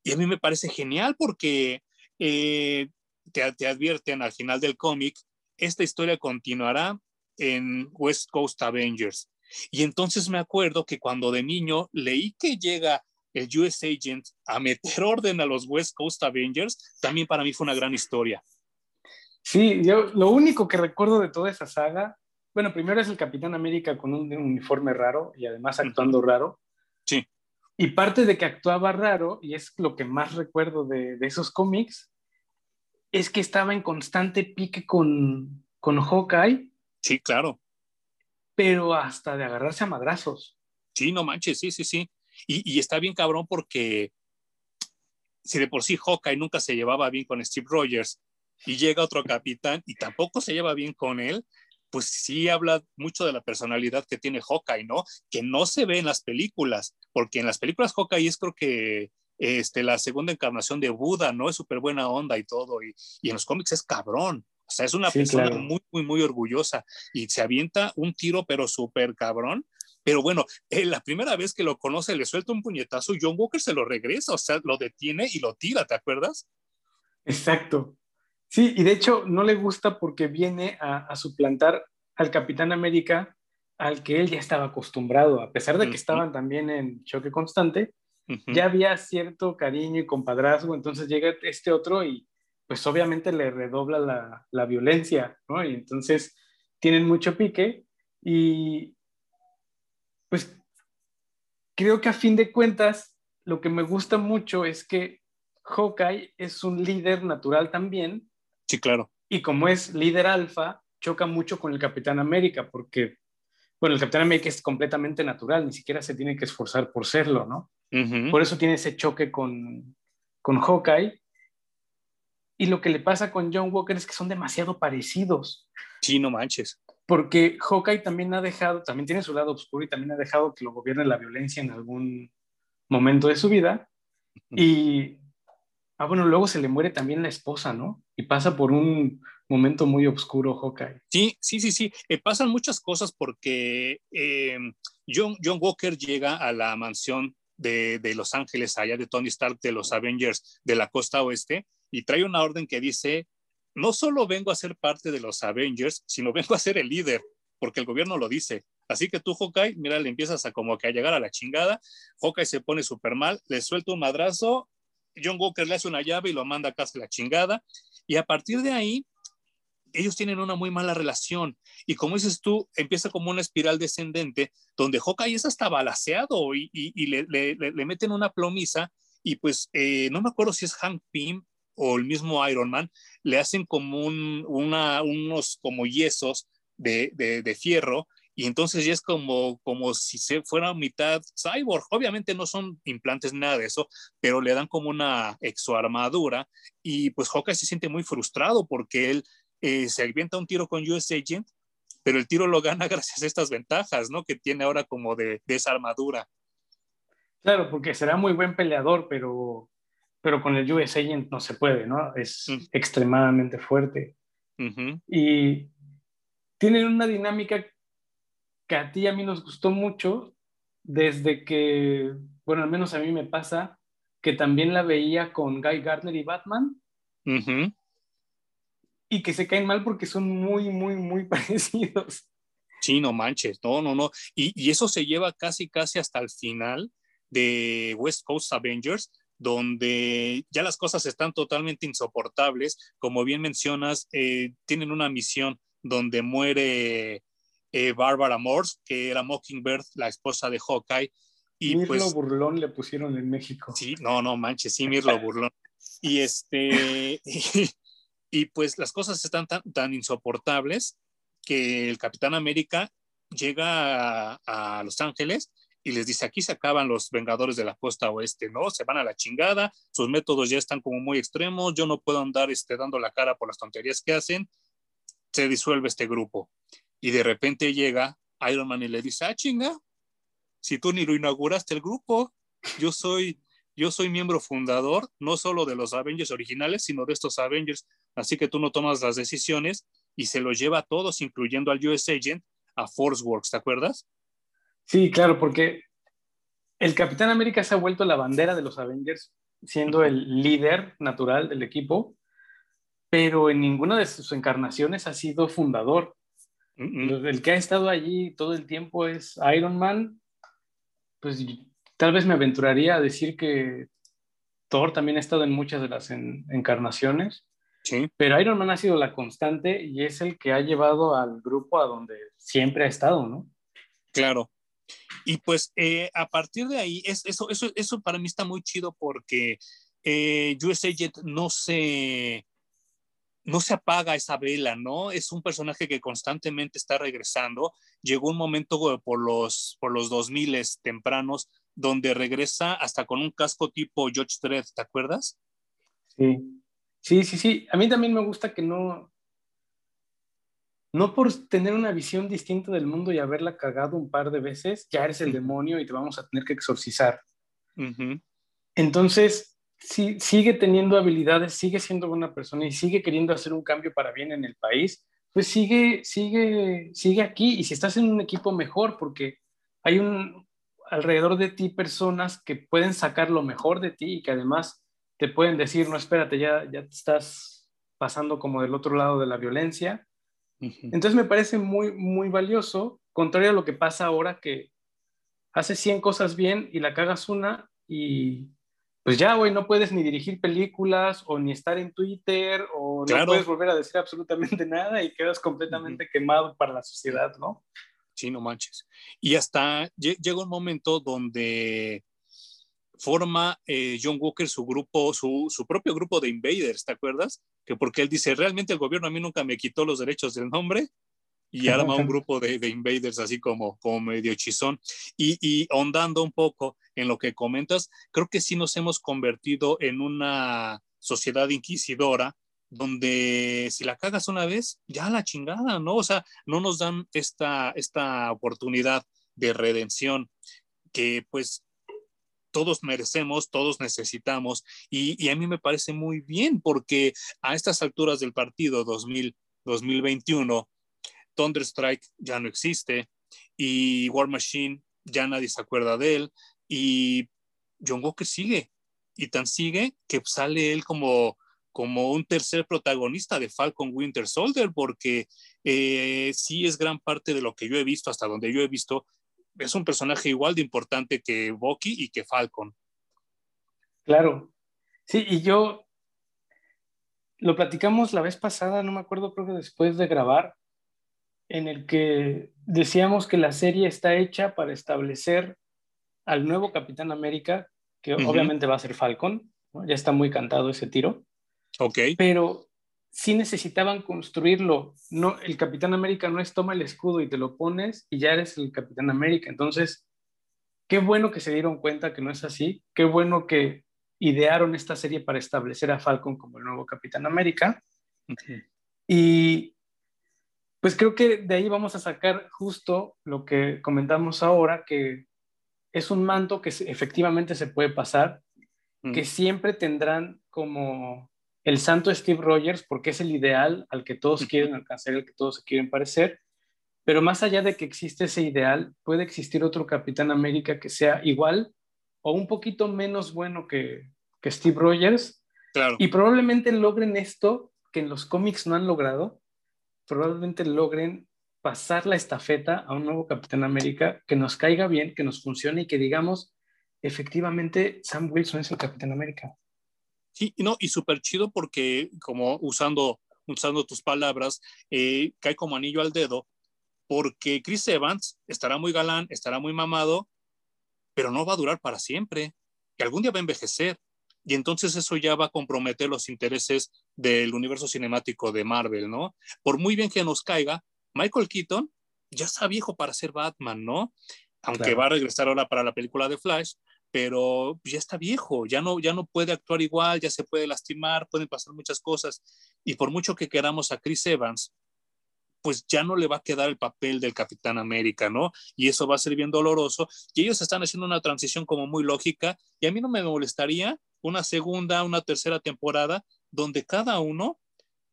A: Y a mí me parece genial porque eh, te, te advierten al final del cómic, esta historia continuará en West Coast Avengers. Y entonces me acuerdo que cuando de niño leí que llega el US Agent a meter orden a los West Coast Avengers, también para mí fue una gran historia.
B: Sí, yo lo único que recuerdo de toda esa saga, bueno, primero es el Capitán América con un uniforme raro y además actuando raro.
A: Sí.
B: Y parte de que actuaba raro, y es lo que más recuerdo de, de esos cómics, es que estaba en constante pique con, con Hawkeye.
A: Sí, claro.
B: Pero hasta de agarrarse a madrazos.
A: Sí, no manches, sí, sí, sí. Y, está bien cabrón porque si de por sí Hawkeye nunca se llevaba bien con Steve Rogers y llega otro capitán y tampoco se lleva bien con él, pues sí habla mucho de la personalidad que tiene Hawkeye, ¿no? Que no se ve en las películas, porque en las películas Hawkeye es creo que este, la segunda encarnación de Buda, ¿no? Es súper buena onda y todo, y, en los cómics es cabrón. O sea, es una persona muy, muy, muy orgullosa y se avienta un tiro, pero súper cabrón, pero bueno, eh, la primera vez que lo conoce le suelta un puñetazo y John Walker se lo regresa, o sea, lo detiene y lo tira, ¿te acuerdas?
B: Exacto. Sí, y de hecho no le gusta porque viene a, suplantar al Capitán América al que él ya estaba acostumbrado, a pesar de que estaban también en choque constante, ya había cierto cariño y compadrazgo, entonces llega este otro y pues obviamente le redobla la, la violencia, ¿no? Y entonces tienen mucho pique y, pues creo que a fin de cuentas, lo que me gusta mucho es que Hawkeye es un líder natural también.
A: Sí, claro.
B: Y como es líder alfa, choca mucho con el Capitán América, porque, bueno, el Capitán América es completamente natural, ni siquiera se tiene que esforzar por serlo, ¿no? Por eso tiene ese choque con, con Hawkeye. Y lo que le pasa con John Walker es que son demasiado parecidos.
A: Sí, no manches
B: porque Hawkeye también ha dejado, también tiene su lado oscuro y también ha dejado que lo gobierne la violencia en algún momento de su vida. Y, ah, bueno, luego se le muere también la esposa, ¿no? Y pasa por un momento muy oscuro Hawkeye.
A: Sí, sí, sí, sí. Eh, pasan muchas cosas porque em, John, John Walker llega a la mansión de, de Los Ángeles, allá de Tony Stark, de los Avengers de la costa oeste, y trae una orden que dice no solo vengo a ser parte de los Avengers, sino vengo a ser el líder, porque el gobierno lo dice. Así que tú, Hawkeye, mira, le empiezas a como que a llegar a la chingada. Hawkeye se pone súper mal, le suelta un madrazo. John Walker le hace una llave y lo manda casi a la chingada. Y a partir de ahí, ellos tienen una muy mala relación. Y como dices tú, empieza como una espiral descendente donde Hawkeye es hasta balaseado y, y, le, meten una plomiza. Y pues eh, no me acuerdo si es Hank Pym o el mismo Iron Man, le hacen como unos como yesos de, de, de, fierro y entonces ya es como, como si se fuera mitad cyborg. Obviamente no son implantes nada de eso, pero le dan como una exoarmadura y pues Hawkeye se siente muy frustrado porque él eh, se avienta un tiro con US Agent, pero el tiro lo gana gracias a estas ventajas, ¿no? Que tiene ahora como de, de esa armadura.
B: Claro, porque será muy buen peleador, pero, pero con el US Agent no se puede, ¿no? Es mm. extremadamente fuerte. Uh -huh. Y tienen una dinámica que a ti y a mí nos gustó mucho desde que, bueno, al menos a mí me pasa, que también la veía con Guy Gardner y Batman. Uh -huh y que se caen mal porque son muy, muy, muy parecidos.
A: Sí, no manches, no, no, no. Y, y, eso se lleva casi, casi hasta el final de West Coast Avengers, donde ya las cosas están totalmente insoportables. Como bien mencionas, eh, tienen una misión donde muere eh, Barbara Morse, que era Mockingbird, la esposa de Hawkeye.
B: Y Mirlo pues, Burlón le pusieron en México.
A: Sí, no, no manches, sí, Mirlo Burlón. Y este, Y pues las cosas están tan, tan insoportables que el Capitán América llega a, a, Los Ángeles y les dice, aquí se acaban los Vengadores de la costa oeste, ¿no? Se van a la chingada, sus métodos ya están como muy extremos, yo no puedo andar este, dando la cara por las tonterías que hacen, se disuelve este grupo. Y de repente llega Iron Man y le dice, ah, chinga, si tú ni lo inauguraste el grupo, yo soy, yo soy miembro fundador, no solo de los Avengers originales, sino de estos Avengers así que tú no tomas las decisiones y se los lleva a todos, incluyendo al US Agent, a Force Works, ¿te acuerdas?
B: Sí, claro, porque el Capitán América se ha vuelto la bandera de los Avengers, siendo el líder natural del equipo, pero en ninguna de sus encarnaciones ha sido fundador. El que ha estado allí todo el tiempo es Iron Man. Pues tal vez me aventuraría a decir que Thor también ha estado en muchas de las en encarnaciones.
A: Sí.
B: Pero Iron Man ha sido la constante y es el que ha llevado al grupo a donde siempre ha estado, ¿no?
A: Claro. Y pues eh, a partir de ahí, es, eso, eso, eso para mí está muy chido porque eh, USA Jet no se, no se apaga esa vela, ¿no? Es un personaje que constantemente está regresando. Llegó un momento por los, por los 2000 tempranos donde regresa hasta con un casco tipo George Dredd, ¿te acuerdas?
B: Sí. Sí, sí, sí. A mí también me gusta que no, no por tener una visión distinta del mundo y haberla cagado un par de veces, ya eres el demonio y te vamos a tener que exorcizar. Uh -huh. Entonces, sí, sigue teniendo habilidades, sigue siendo buena persona y sigue queriendo hacer un cambio para bien en el país, pues sigue, sigue, sigue aquí. Y si estás en un equipo mejor, porque hay un alrededor de ti personas que pueden sacar lo mejor de ti y que además te pueden decir, no, espérate, ya, ya te estás pasando como del otro lado de la violencia. Entonces me parece muy, muy valioso, contrario a lo que pasa ahora que haces 100 cosas bien y la cagas una y pues ya, güey, no puedes ni dirigir películas o ni estar en Twitter o claro. no puedes volver a decir absolutamente nada y quedas completamente uh -huh. quemado para la sociedad, ¿no?
A: Sí, no manches. Y hasta llega un momento donde forma eh, John Walker su grupo, su, su, propio grupo de invaders, ¿te acuerdas? Que porque él dice, realmente el gobierno a mí nunca me quitó los derechos del nombre y arma un grupo de, de, invaders así como, como medio chizón. Y, y ahondando un poco en lo que comentas, creo que sí nos hemos convertido en una sociedad inquisidora donde si la cagas una vez, ya la chingada, ¿no? O sea, no nos dan esta, esta oportunidad de redención que pues todos merecemos, todos necesitamos, y, y, a mí me parece muy bien porque a estas alturas del partido 2000, 2021, Thunderstrike ya no existe y War Machine ya nadie se acuerda de él y John Walker sigue y tan sigue que sale él como como un tercer protagonista de Falcon Winter Soldier porque eh, sí es gran parte de lo que yo he visto, hasta donde yo he visto, es un personaje igual de importante que Bucky y que Falcon.
B: Claro, sí, y yo lo platicamos la vez pasada, no me acuerdo, creo que después de grabar, en el que decíamos que la serie está hecha para establecer al nuevo Capitán América, que obviamente va a ser Falcon, ya está muy cantado ese tiro.
A: Ok.
B: Pero sí necesitaban construirlo. No, el Capitán América no es toma el escudo y te lo pones y ya eres el Capitán América. Entonces, qué bueno que se dieron cuenta que no es así. Qué bueno que idearon esta serie para establecer a Falcon como el nuevo Capitán América. Y pues creo que de ahí vamos a sacar justo lo que comentamos ahora, que es un manto que efectivamente se puede pasar, que siempre tendrán como el santo Steve Rogers, porque es el ideal al que todos quieren alcanzar, al que todos se quieren parecer, pero más allá de que existe ese ideal, puede existir otro Capitán América que sea igual o un poquito menos bueno que, que Steve Rogers.
A: Claro.
B: Y probablemente logren esto que en los cómics no han logrado, probablemente logren pasar la estafeta a un nuevo Capitán América que nos caiga bien, que nos funcione y que digamos, efectivamente, Sam Wilson es el Capitán América.
A: Sí, no, y súper chido porque, como usando, usando tus palabras, eh, cae como anillo al dedo, porque Chris Evans estará muy galán, estará muy mamado, pero no va a durar para siempre, que algún día va a envejecer. Y entonces eso ya va a comprometer los intereses del universo cinemático de Marvel, ¿no? Por muy bien que nos caiga, Michael Keaton ya está viejo para ser Batman, ¿no? Aunque va a regresar ahora para la película de Flash, pero ya está viejo, ya no, ya no puede actuar igual, ya se puede lastimar, pueden pasar muchas cosas. Y por mucho que queramos a Chris Evans, pues ya no le va a quedar el papel del Capitán América, ¿no? Y eso va a ser bien doloroso. Y ellos están haciendo una transición como muy lógica. Y a mí no me molestaría una segunda, una tercera temporada donde cada uno,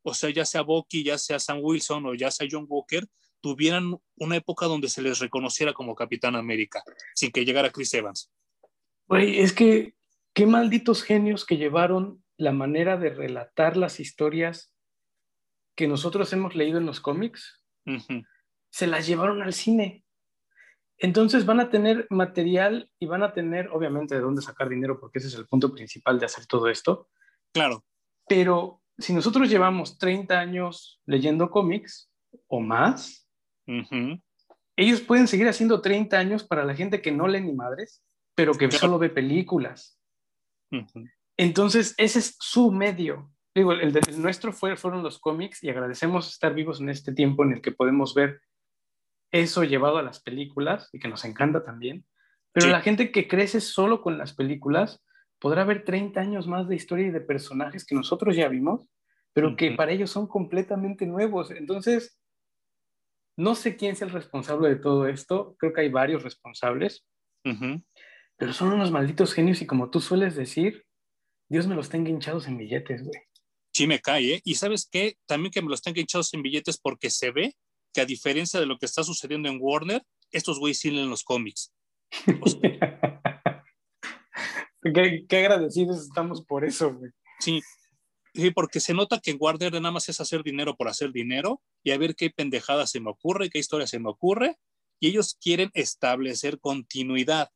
A: o sea, ya sea Bucky, ya sea Sam Wilson o ya sea John Walker, tuvieran una época donde se les reconociera como Capitán América, sin que llegara Chris Evans.
B: Güey, es que qué malditos genios que llevaron la manera de relatar las historias que nosotros hemos leído en los cómics, se las llevaron al cine. Entonces van a tener material y van a tener, obviamente, de dónde sacar dinero, porque ese es el punto principal de hacer todo esto.
A: Claro.
B: Pero si nosotros llevamos 30 años leyendo cómics o más, ellos pueden seguir haciendo 30 años para la gente que no lee ni madres, pero que solo ve películas. Entonces, ese es su medio. Digo, el, de, nuestro fue, fueron los cómics y agradecemos estar vivos en este tiempo en el que podemos ver eso llevado a las películas y que nos encanta también. Pero la gente que crece solo con las películas podrá ver 30 años más de historia y de personajes que nosotros ya vimos, pero que para ellos son completamente nuevos. Entonces, no sé quién es el responsable de todo esto. Creo que hay varios responsables. Pero son unos malditos genios y como tú sueles decir, Dios me los tenga hinchados en billetes, güey.
A: Sí me cae, ¿eh? Y sabes qué? También que me los tenga hinchados en billetes porque se ve que a diferencia de lo que está sucediendo en Warner, estos güeyes sí leen los cómics.
B: qué, qué, agradecidos estamos por eso, güey.
A: Sí, sí, porque se nota que en Warner nada más es hacer dinero por hacer dinero y a ver qué pendejada se me ocurre, qué historia se me ocurre, y ellos quieren establecer continuidad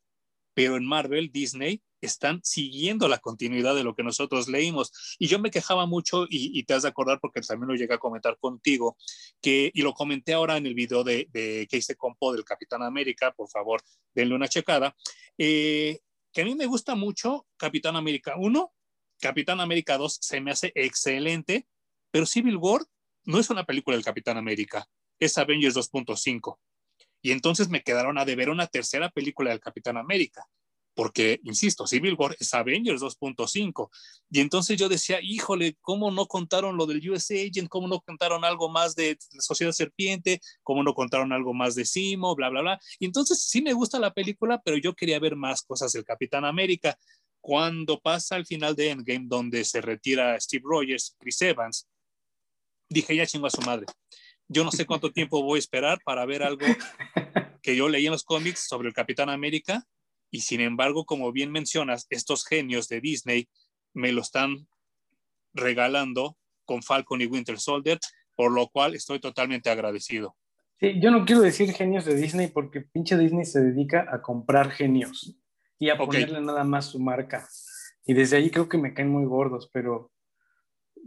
A: pero en Marvel, Disney, están siguiendo la continuidad de lo que nosotros leímos. Y yo me quejaba mucho, y, te has de acordar porque también lo llegué a comentar contigo, que, y lo comenté ahora en el video de, de que hice compo del Capitán América, por favor, denle una checada, eh, que a mí me gusta mucho Capitán América 1, Capitán América 2 se me hace excelente, pero Civil War no es una película del Capitán América, es Avengers 2.5. Y entonces me quedaron a deber una tercera película del Capitán América, porque, insisto, Civil War es Avengers 2.5. Y entonces yo decía, híjole, ¿cómo no contaron lo del US Agent? ¿Cómo no contaron algo más de Sociedad Serpiente? ¿Cómo no contaron algo más de Simo? Bla, bla, bla. Y entonces sí me gusta la película, pero yo quería ver más cosas del Capitán América. Cuando pasa al final de Endgame, donde se retira Steve Rogers, Chris Evans, dije, ya chingo a su madre yo no sé cuánto tiempo voy a esperar para ver algo que yo leí en los cómics sobre el Capitán América y sin embargo, como bien mencionas, estos genios de Disney me lo están regalando con Falcon y Winter Soldier. por lo cual estoy totalmente agradecido.
B: Sí, yo no quiero decir genios de Disney porque pinche Disney se dedica a comprar genios y a ponerle nada más su marca. Y desde ahí creo que me caen muy gordos, pero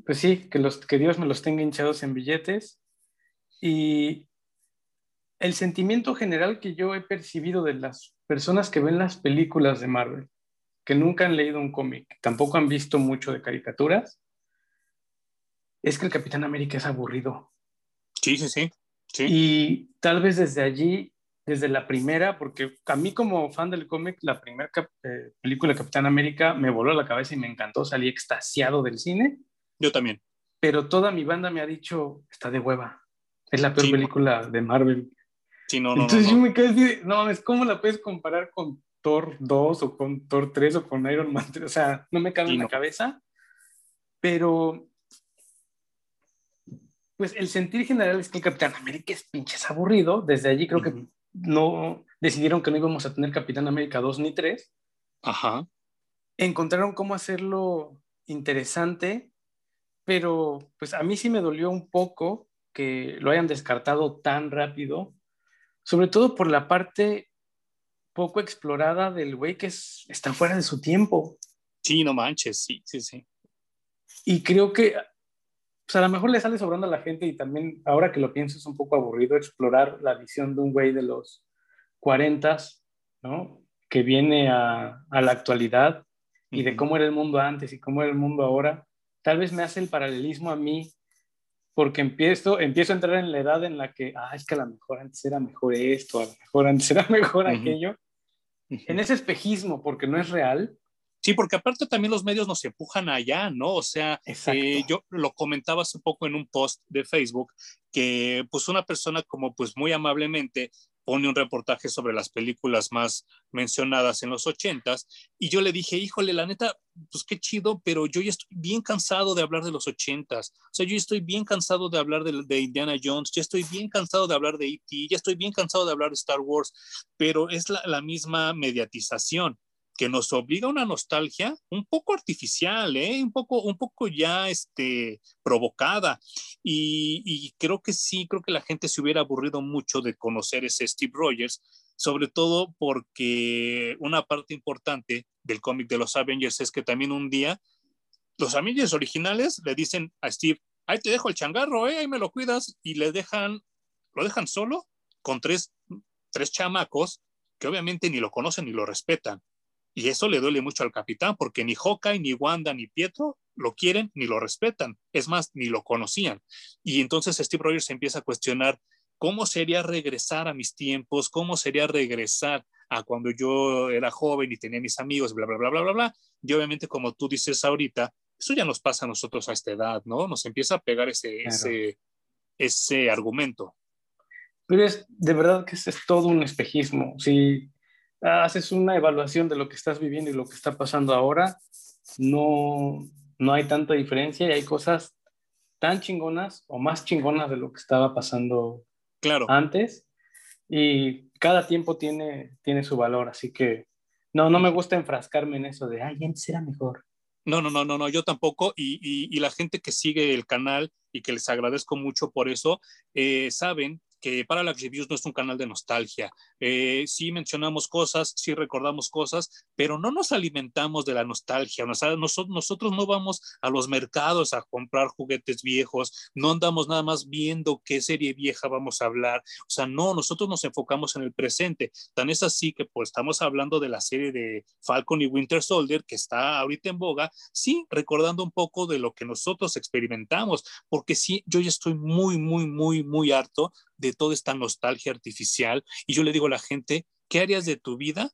B: pues sí, que, los, que Dios me los tenga hinchados en billetes. Y el sentimiento general que yo he percibido de las personas que ven las películas de Marvel, que nunca han leído un cómic, tampoco han visto mucho de caricaturas, es que el Capitán América es aburrido.
A: Sí, sí, sí. sí.
B: Y tal vez desde allí, desde la primera, porque a mí como fan del cómic, la primera eh, película de Capitán América me voló la cabeza y me encantó, salí extasiado del cine.
A: Yo también.
B: Pero toda mi banda me ha dicho, está de hueva. Es la peor película de Marvel.
A: Sí, no, no,
B: Entonces yo me quedé así, no es ¿cómo la puedes comparar con Thor 2 o con Thor 3 o con Iron Man 3? O sea, no me cabe en la cabeza. Pero pues el sentir general es que el Capitán América es pinches aburrido. Desde allí creo que no decidieron que no íbamos a tener Capitán América 2 ni 3.
A: Ajá.
B: Encontraron cómo hacerlo interesante, pero pues a mí sí me dolió un poco que lo hayan descartado tan rápido, sobre todo por la parte poco explorada del güey que está fuera de su tiempo.
A: Sí, no manches, sí, sí, sí.
B: Y creo que pues a lo mejor le sale sobrando a la gente y también ahora que lo pienso es un poco aburrido explorar la visión de un güey de los 40, ¿no? Que viene a, a la actualidad y de cómo era el mundo antes y cómo era el mundo ahora. Tal vez me hace el paralelismo a mí porque empiezo, empiezo a entrar en la edad en la que, ah, es que a lo mejor antes era mejor esto, a lo mejor antes era mejor aquello. En ese espejismo, porque no es real,
A: Sí, porque aparte también los medios nos empujan allá, ¿no? O sea, eh, yo lo comentaba hace poco en un post de Facebook que pues una persona como pues muy amablemente pone un reportaje sobre las películas más mencionadas en los ochentas y yo le dije, híjole, la neta, pues qué chido, pero yo ya estoy bien cansado de hablar de los ochentas, o sea, yo estoy bien cansado de hablar de, de Indiana Jones, ya estoy bien cansado de hablar de E.T., ya estoy bien cansado de hablar de Star Wars, pero es la, la misma mediatización que nos obliga a una nostalgia un poco artificial, ¿eh? un, poco, un poco ya este, provocada. Y, creo que sí, creo que la gente se hubiera aburrido mucho de conocer ese Steve Rogers, sobre todo porque una parte importante del cómic de los Avengers es que también un día los Avengers originales le dicen a Steve, ahí te dejo el changarro, ¿eh? ahí me lo cuidas, y le dejan, lo dejan solo con tres, tres chamacos que obviamente ni lo conocen ni lo respetan. Y eso le duele mucho al capitán, porque ni Hawkeye, ni Wanda, ni Pietro lo quieren ni lo respetan. Es más, ni lo conocían. Y entonces Steve Rogers empieza a cuestionar cómo sería regresar a mis tiempos, cómo sería regresar a cuando yo era joven y tenía mis amigos, bla, bla, bla, bla, bla, bla. Y obviamente, como tú dices ahorita, eso ya nos pasa a nosotros a esta edad, ¿no? Nos empieza a pegar ese, ese, ese argumento.
B: Pero es de verdad que es, es todo un espejismo. Si haces una evaluación de lo que estás viviendo y lo que está pasando ahora, no, no hay tanta diferencia y hay cosas tan chingonas o más chingonas de lo que estaba pasando
A: claro.
B: antes. Y cada tiempo tiene, tiene su valor, así que no, no me gusta enfrascarme en eso de, ay, antes era mejor.
A: No, no, no, no, no, yo tampoco. Y, y, la gente que sigue el canal y que les agradezco mucho por eso, eh, saben que Parallax Reviews no es un canal de nostalgia. Eh, sí mencionamos cosas, sí recordamos cosas, pero no nos alimentamos de la nostalgia. nosotros, nosotros no vamos a los mercados a comprar juguetes viejos, no andamos nada más viendo qué serie vieja vamos a hablar. O sea, no, nosotros nos enfocamos en el presente. Tan es así que pues estamos hablando de la serie de Falcon y Winter Soldier que está ahorita en boga, sí, recordando un poco de lo que nosotros experimentamos, porque sí, yo ya estoy muy, muy, muy, muy harto de toda esta nostalgia artificial. Y yo le digo a la gente, ¿qué harías de tu vida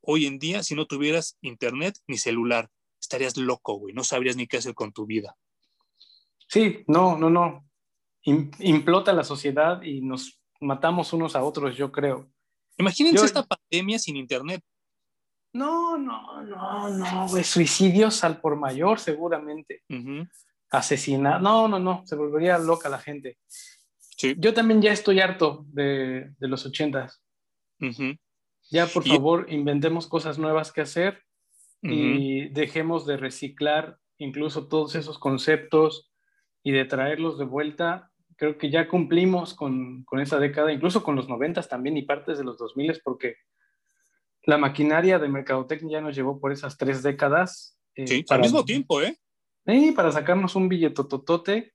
A: hoy en día si no tuvieras internet ni celular? Estarías loco, güey, no sabrías ni qué hacer con tu vida.
B: Sí, no, no, no. Implota la sociedad y nos matamos unos a otros, yo creo.
A: Imagínense esta pandemia sin internet.
B: No, no, no, no, güey. Suicidios al por mayor, seguramente. Asesinar. No, no, no. Se volvería loca la gente. Yo también ya estoy harto de, los ochentas. Ya, por favor, inventemos cosas nuevas que hacer y dejemos de reciclar incluso todos esos conceptos y de traerlos de vuelta creo que ya cumplimos con, con esa década, incluso con los noventas también y partes de los 2000 porque la maquinaria de mercadotecnia ya nos llevó por esas tres décadas.
A: Eh, sí, al mismo tiempo, ¿eh?
B: Sí, para sacarnos un billetototote.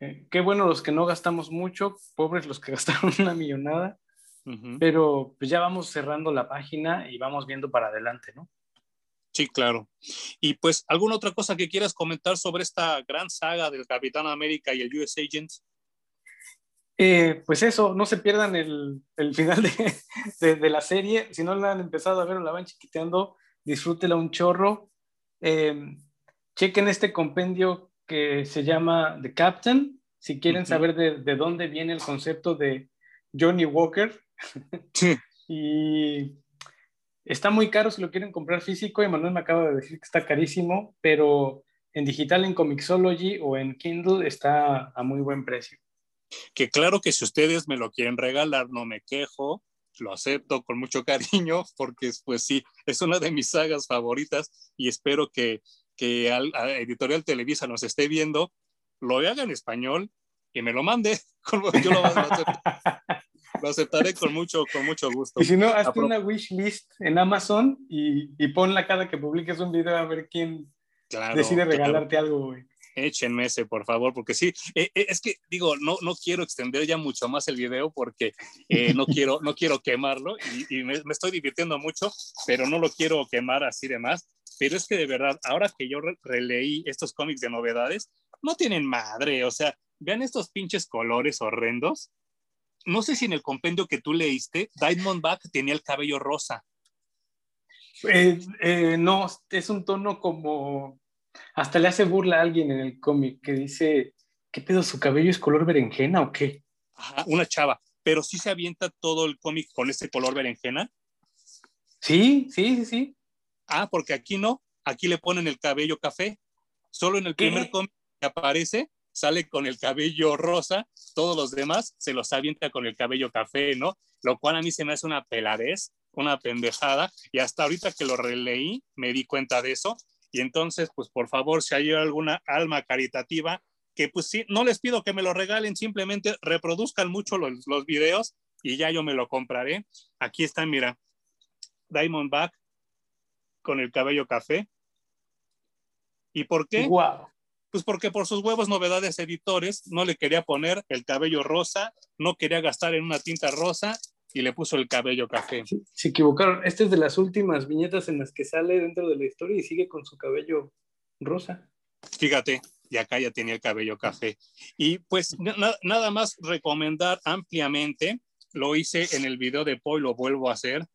B: Eh, qué bueno los que no gastamos mucho, pobres los que gastaron una millonada, pero pues ya vamos cerrando la página y vamos viendo para adelante, ¿no?
A: Sí, claro. Y pues, ¿alguna otra cosa que quieras comentar sobre esta gran saga del Capitán América y el US Agent?
B: Eh, pues eso, no se pierdan el, el final de, de, la serie. Si no la han empezado a ver o la van chiquiteando, disfrútela un chorro. Eh, chequen este compendio que se llama The Captain, si quieren saber de, de, dónde viene el concepto de Johnny Walker. Sí. y está muy caro si lo quieren comprar físico. Emanuel me acaba de decir que está carísimo, pero en digital, en Comixology o en Kindle está a muy buen precio
A: que claro que si ustedes me lo quieren regalar, no me quejo, lo acepto con mucho cariño, porque pues sí, es una de mis sagas favoritas y espero que, que al, Editorial Televisa nos esté viendo, lo haga en español y me lo mande. Yo lo, lo, aceptaré con mucho, con mucho gusto.
B: Y si no, hazte una wish list en Amazon y, y ponla cada que publiques un video a ver quién decide regalarte algo, güey
A: échenme ese, por favor, porque sí, eh, eh, es que digo, no, no quiero extender ya mucho más el video porque eh, no, quiero, no quiero quemarlo y, me, estoy divirtiendo mucho, pero no lo quiero quemar así de más. Pero es que de verdad, ahora que yo releí estos cómics de novedades, no tienen madre, o sea, vean estos pinches colores horrendos. No sé si en el compendio que tú leíste, Diamondback tenía el cabello rosa.
B: no, es un tono como hasta le hace burla a alguien en el cómic que dice, ¿qué pedo? ¿Su cabello es color berenjena o qué?
A: Ajá, una chava, pero sí se avienta todo el cómic con ese color berenjena.
B: Sí, sí, sí, sí.
A: Ah, porque aquí no, aquí le ponen el cabello café. Solo en el primer cómic que aparece sale con el cabello rosa, todos los demás se los avienta con el cabello café, ¿no? Lo cual a mí se me hace una peladez, una pendejada, y hasta ahorita que lo releí me di cuenta de eso, y entonces, pues por favor, si hay alguna alma caritativa, que pues sí, no les pido que me lo regalen, simplemente reproduzcan mucho los, los videos y ya yo me lo compraré. Aquí está, mira, Diamondback con el cabello café. ¿Y por qué?
B: Wow.
A: Pues porque por sus huevos novedades editores no le quería poner el cabello rosa, no quería gastar en una tinta rosa y le puso el cabello café.
B: Se, equivocaron. Esta es de las últimas viñetas en las que sale dentro de la historia y sigue con su cabello rosa.
A: Fíjate, y acá ya tenía el cabello café. Y pues nada más recomendar ampliamente, lo hice en el video de Poi, lo vuelvo a hacer,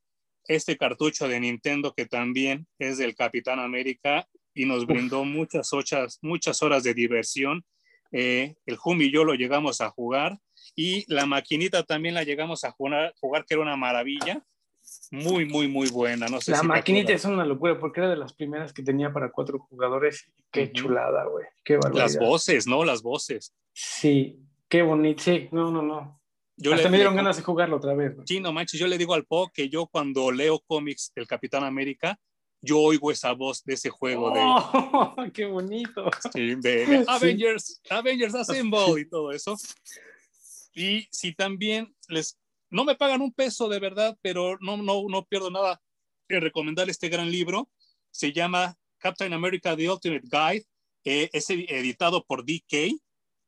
A: este cartucho de Nintendo que también es del Capitán América y nos brindó muchas, muchas, muchas horas de diversión. Eh, el Jumi y yo lo llegamos a jugar y la maquinita también la llegamos a jugar, jugar que era una maravilla. Muy, muy, muy buena. No sé
B: la maquinita es una locura porque era de las primeras que tenía para cuatro jugadores. Qué chulada, güey. Qué barbaridad.
A: Las voces, ¿no? Las voces.
B: Sí, qué bonito. Sí, no, no, no. Yo Hasta me dieron ganas de jugarlo otra vez.
A: Sí, no manches, yo le digo al Po que yo cuando leo cómics del Capitán América, yo oigo esa voz de ese juego
B: oh, ¡Qué bonito!
A: Sí, de, Avengers, Avengers Assemble y todo eso. Y si también les, no me pagan un peso de verdad, pero no, no, no pierdo nada en recomendar este gran libro. Se llama Captain America The Ultimate Guide. Eh, es editado por DK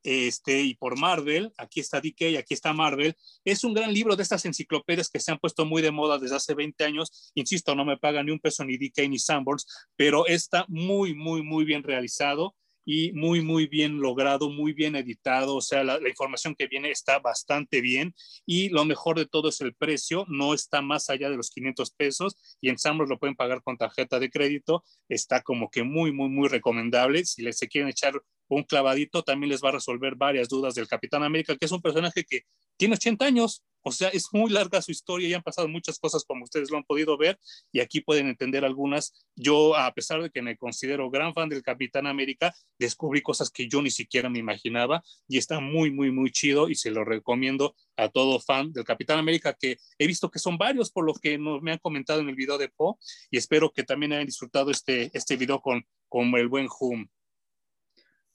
A: este, y por Marvel. Aquí está DK, aquí está Marvel. Es un gran libro de estas enciclopedias que se han puesto muy de moda desde hace 20 años. Insisto, no me pagan ni un peso ni DK ni Sanborns, pero está muy, muy, muy bien realizado y muy, muy bien logrado, muy bien editado, o sea, la, información que viene está bastante bien. Y lo mejor de todo es el precio, no está más allá de los 500 pesos y en Sambros lo pueden pagar con tarjeta de crédito, está como que muy, muy, muy recomendable. Si les se quieren echar un clavadito, también les va a resolver varias dudas del Capitán América, que es un personaje que tiene 80 años, o sea, es muy larga su historia y han pasado muchas cosas como ustedes lo han podido ver y aquí pueden entender algunas. Yo, a pesar de que me considero gran fan del Capitán América, descubrí cosas que yo ni siquiera me imaginaba y está muy, muy, muy chido y se lo recomiendo a todo fan del Capitán América, que he visto que son varios por lo que me han comentado en el video de Po y espero que también hayan disfrutado este, este video con, con el buen Hum.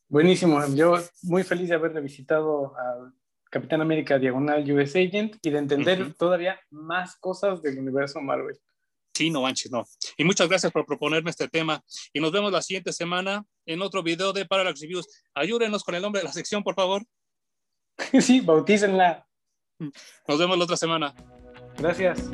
B: Buenísimo. Yo muy feliz de haberle visitado a Capitán América Diagonal US Agent y de entender todavía más cosas del universo Marvel.
A: Sí, no manches, no. Y muchas gracias por proponerme este tema. Y nos vemos la siguiente semana en otro video de Parallax Reviews. Ayúdenos con el nombre de la sección, por favor.
B: Sí, bautícenla.
A: Nos vemos la otra semana.
B: Gracias.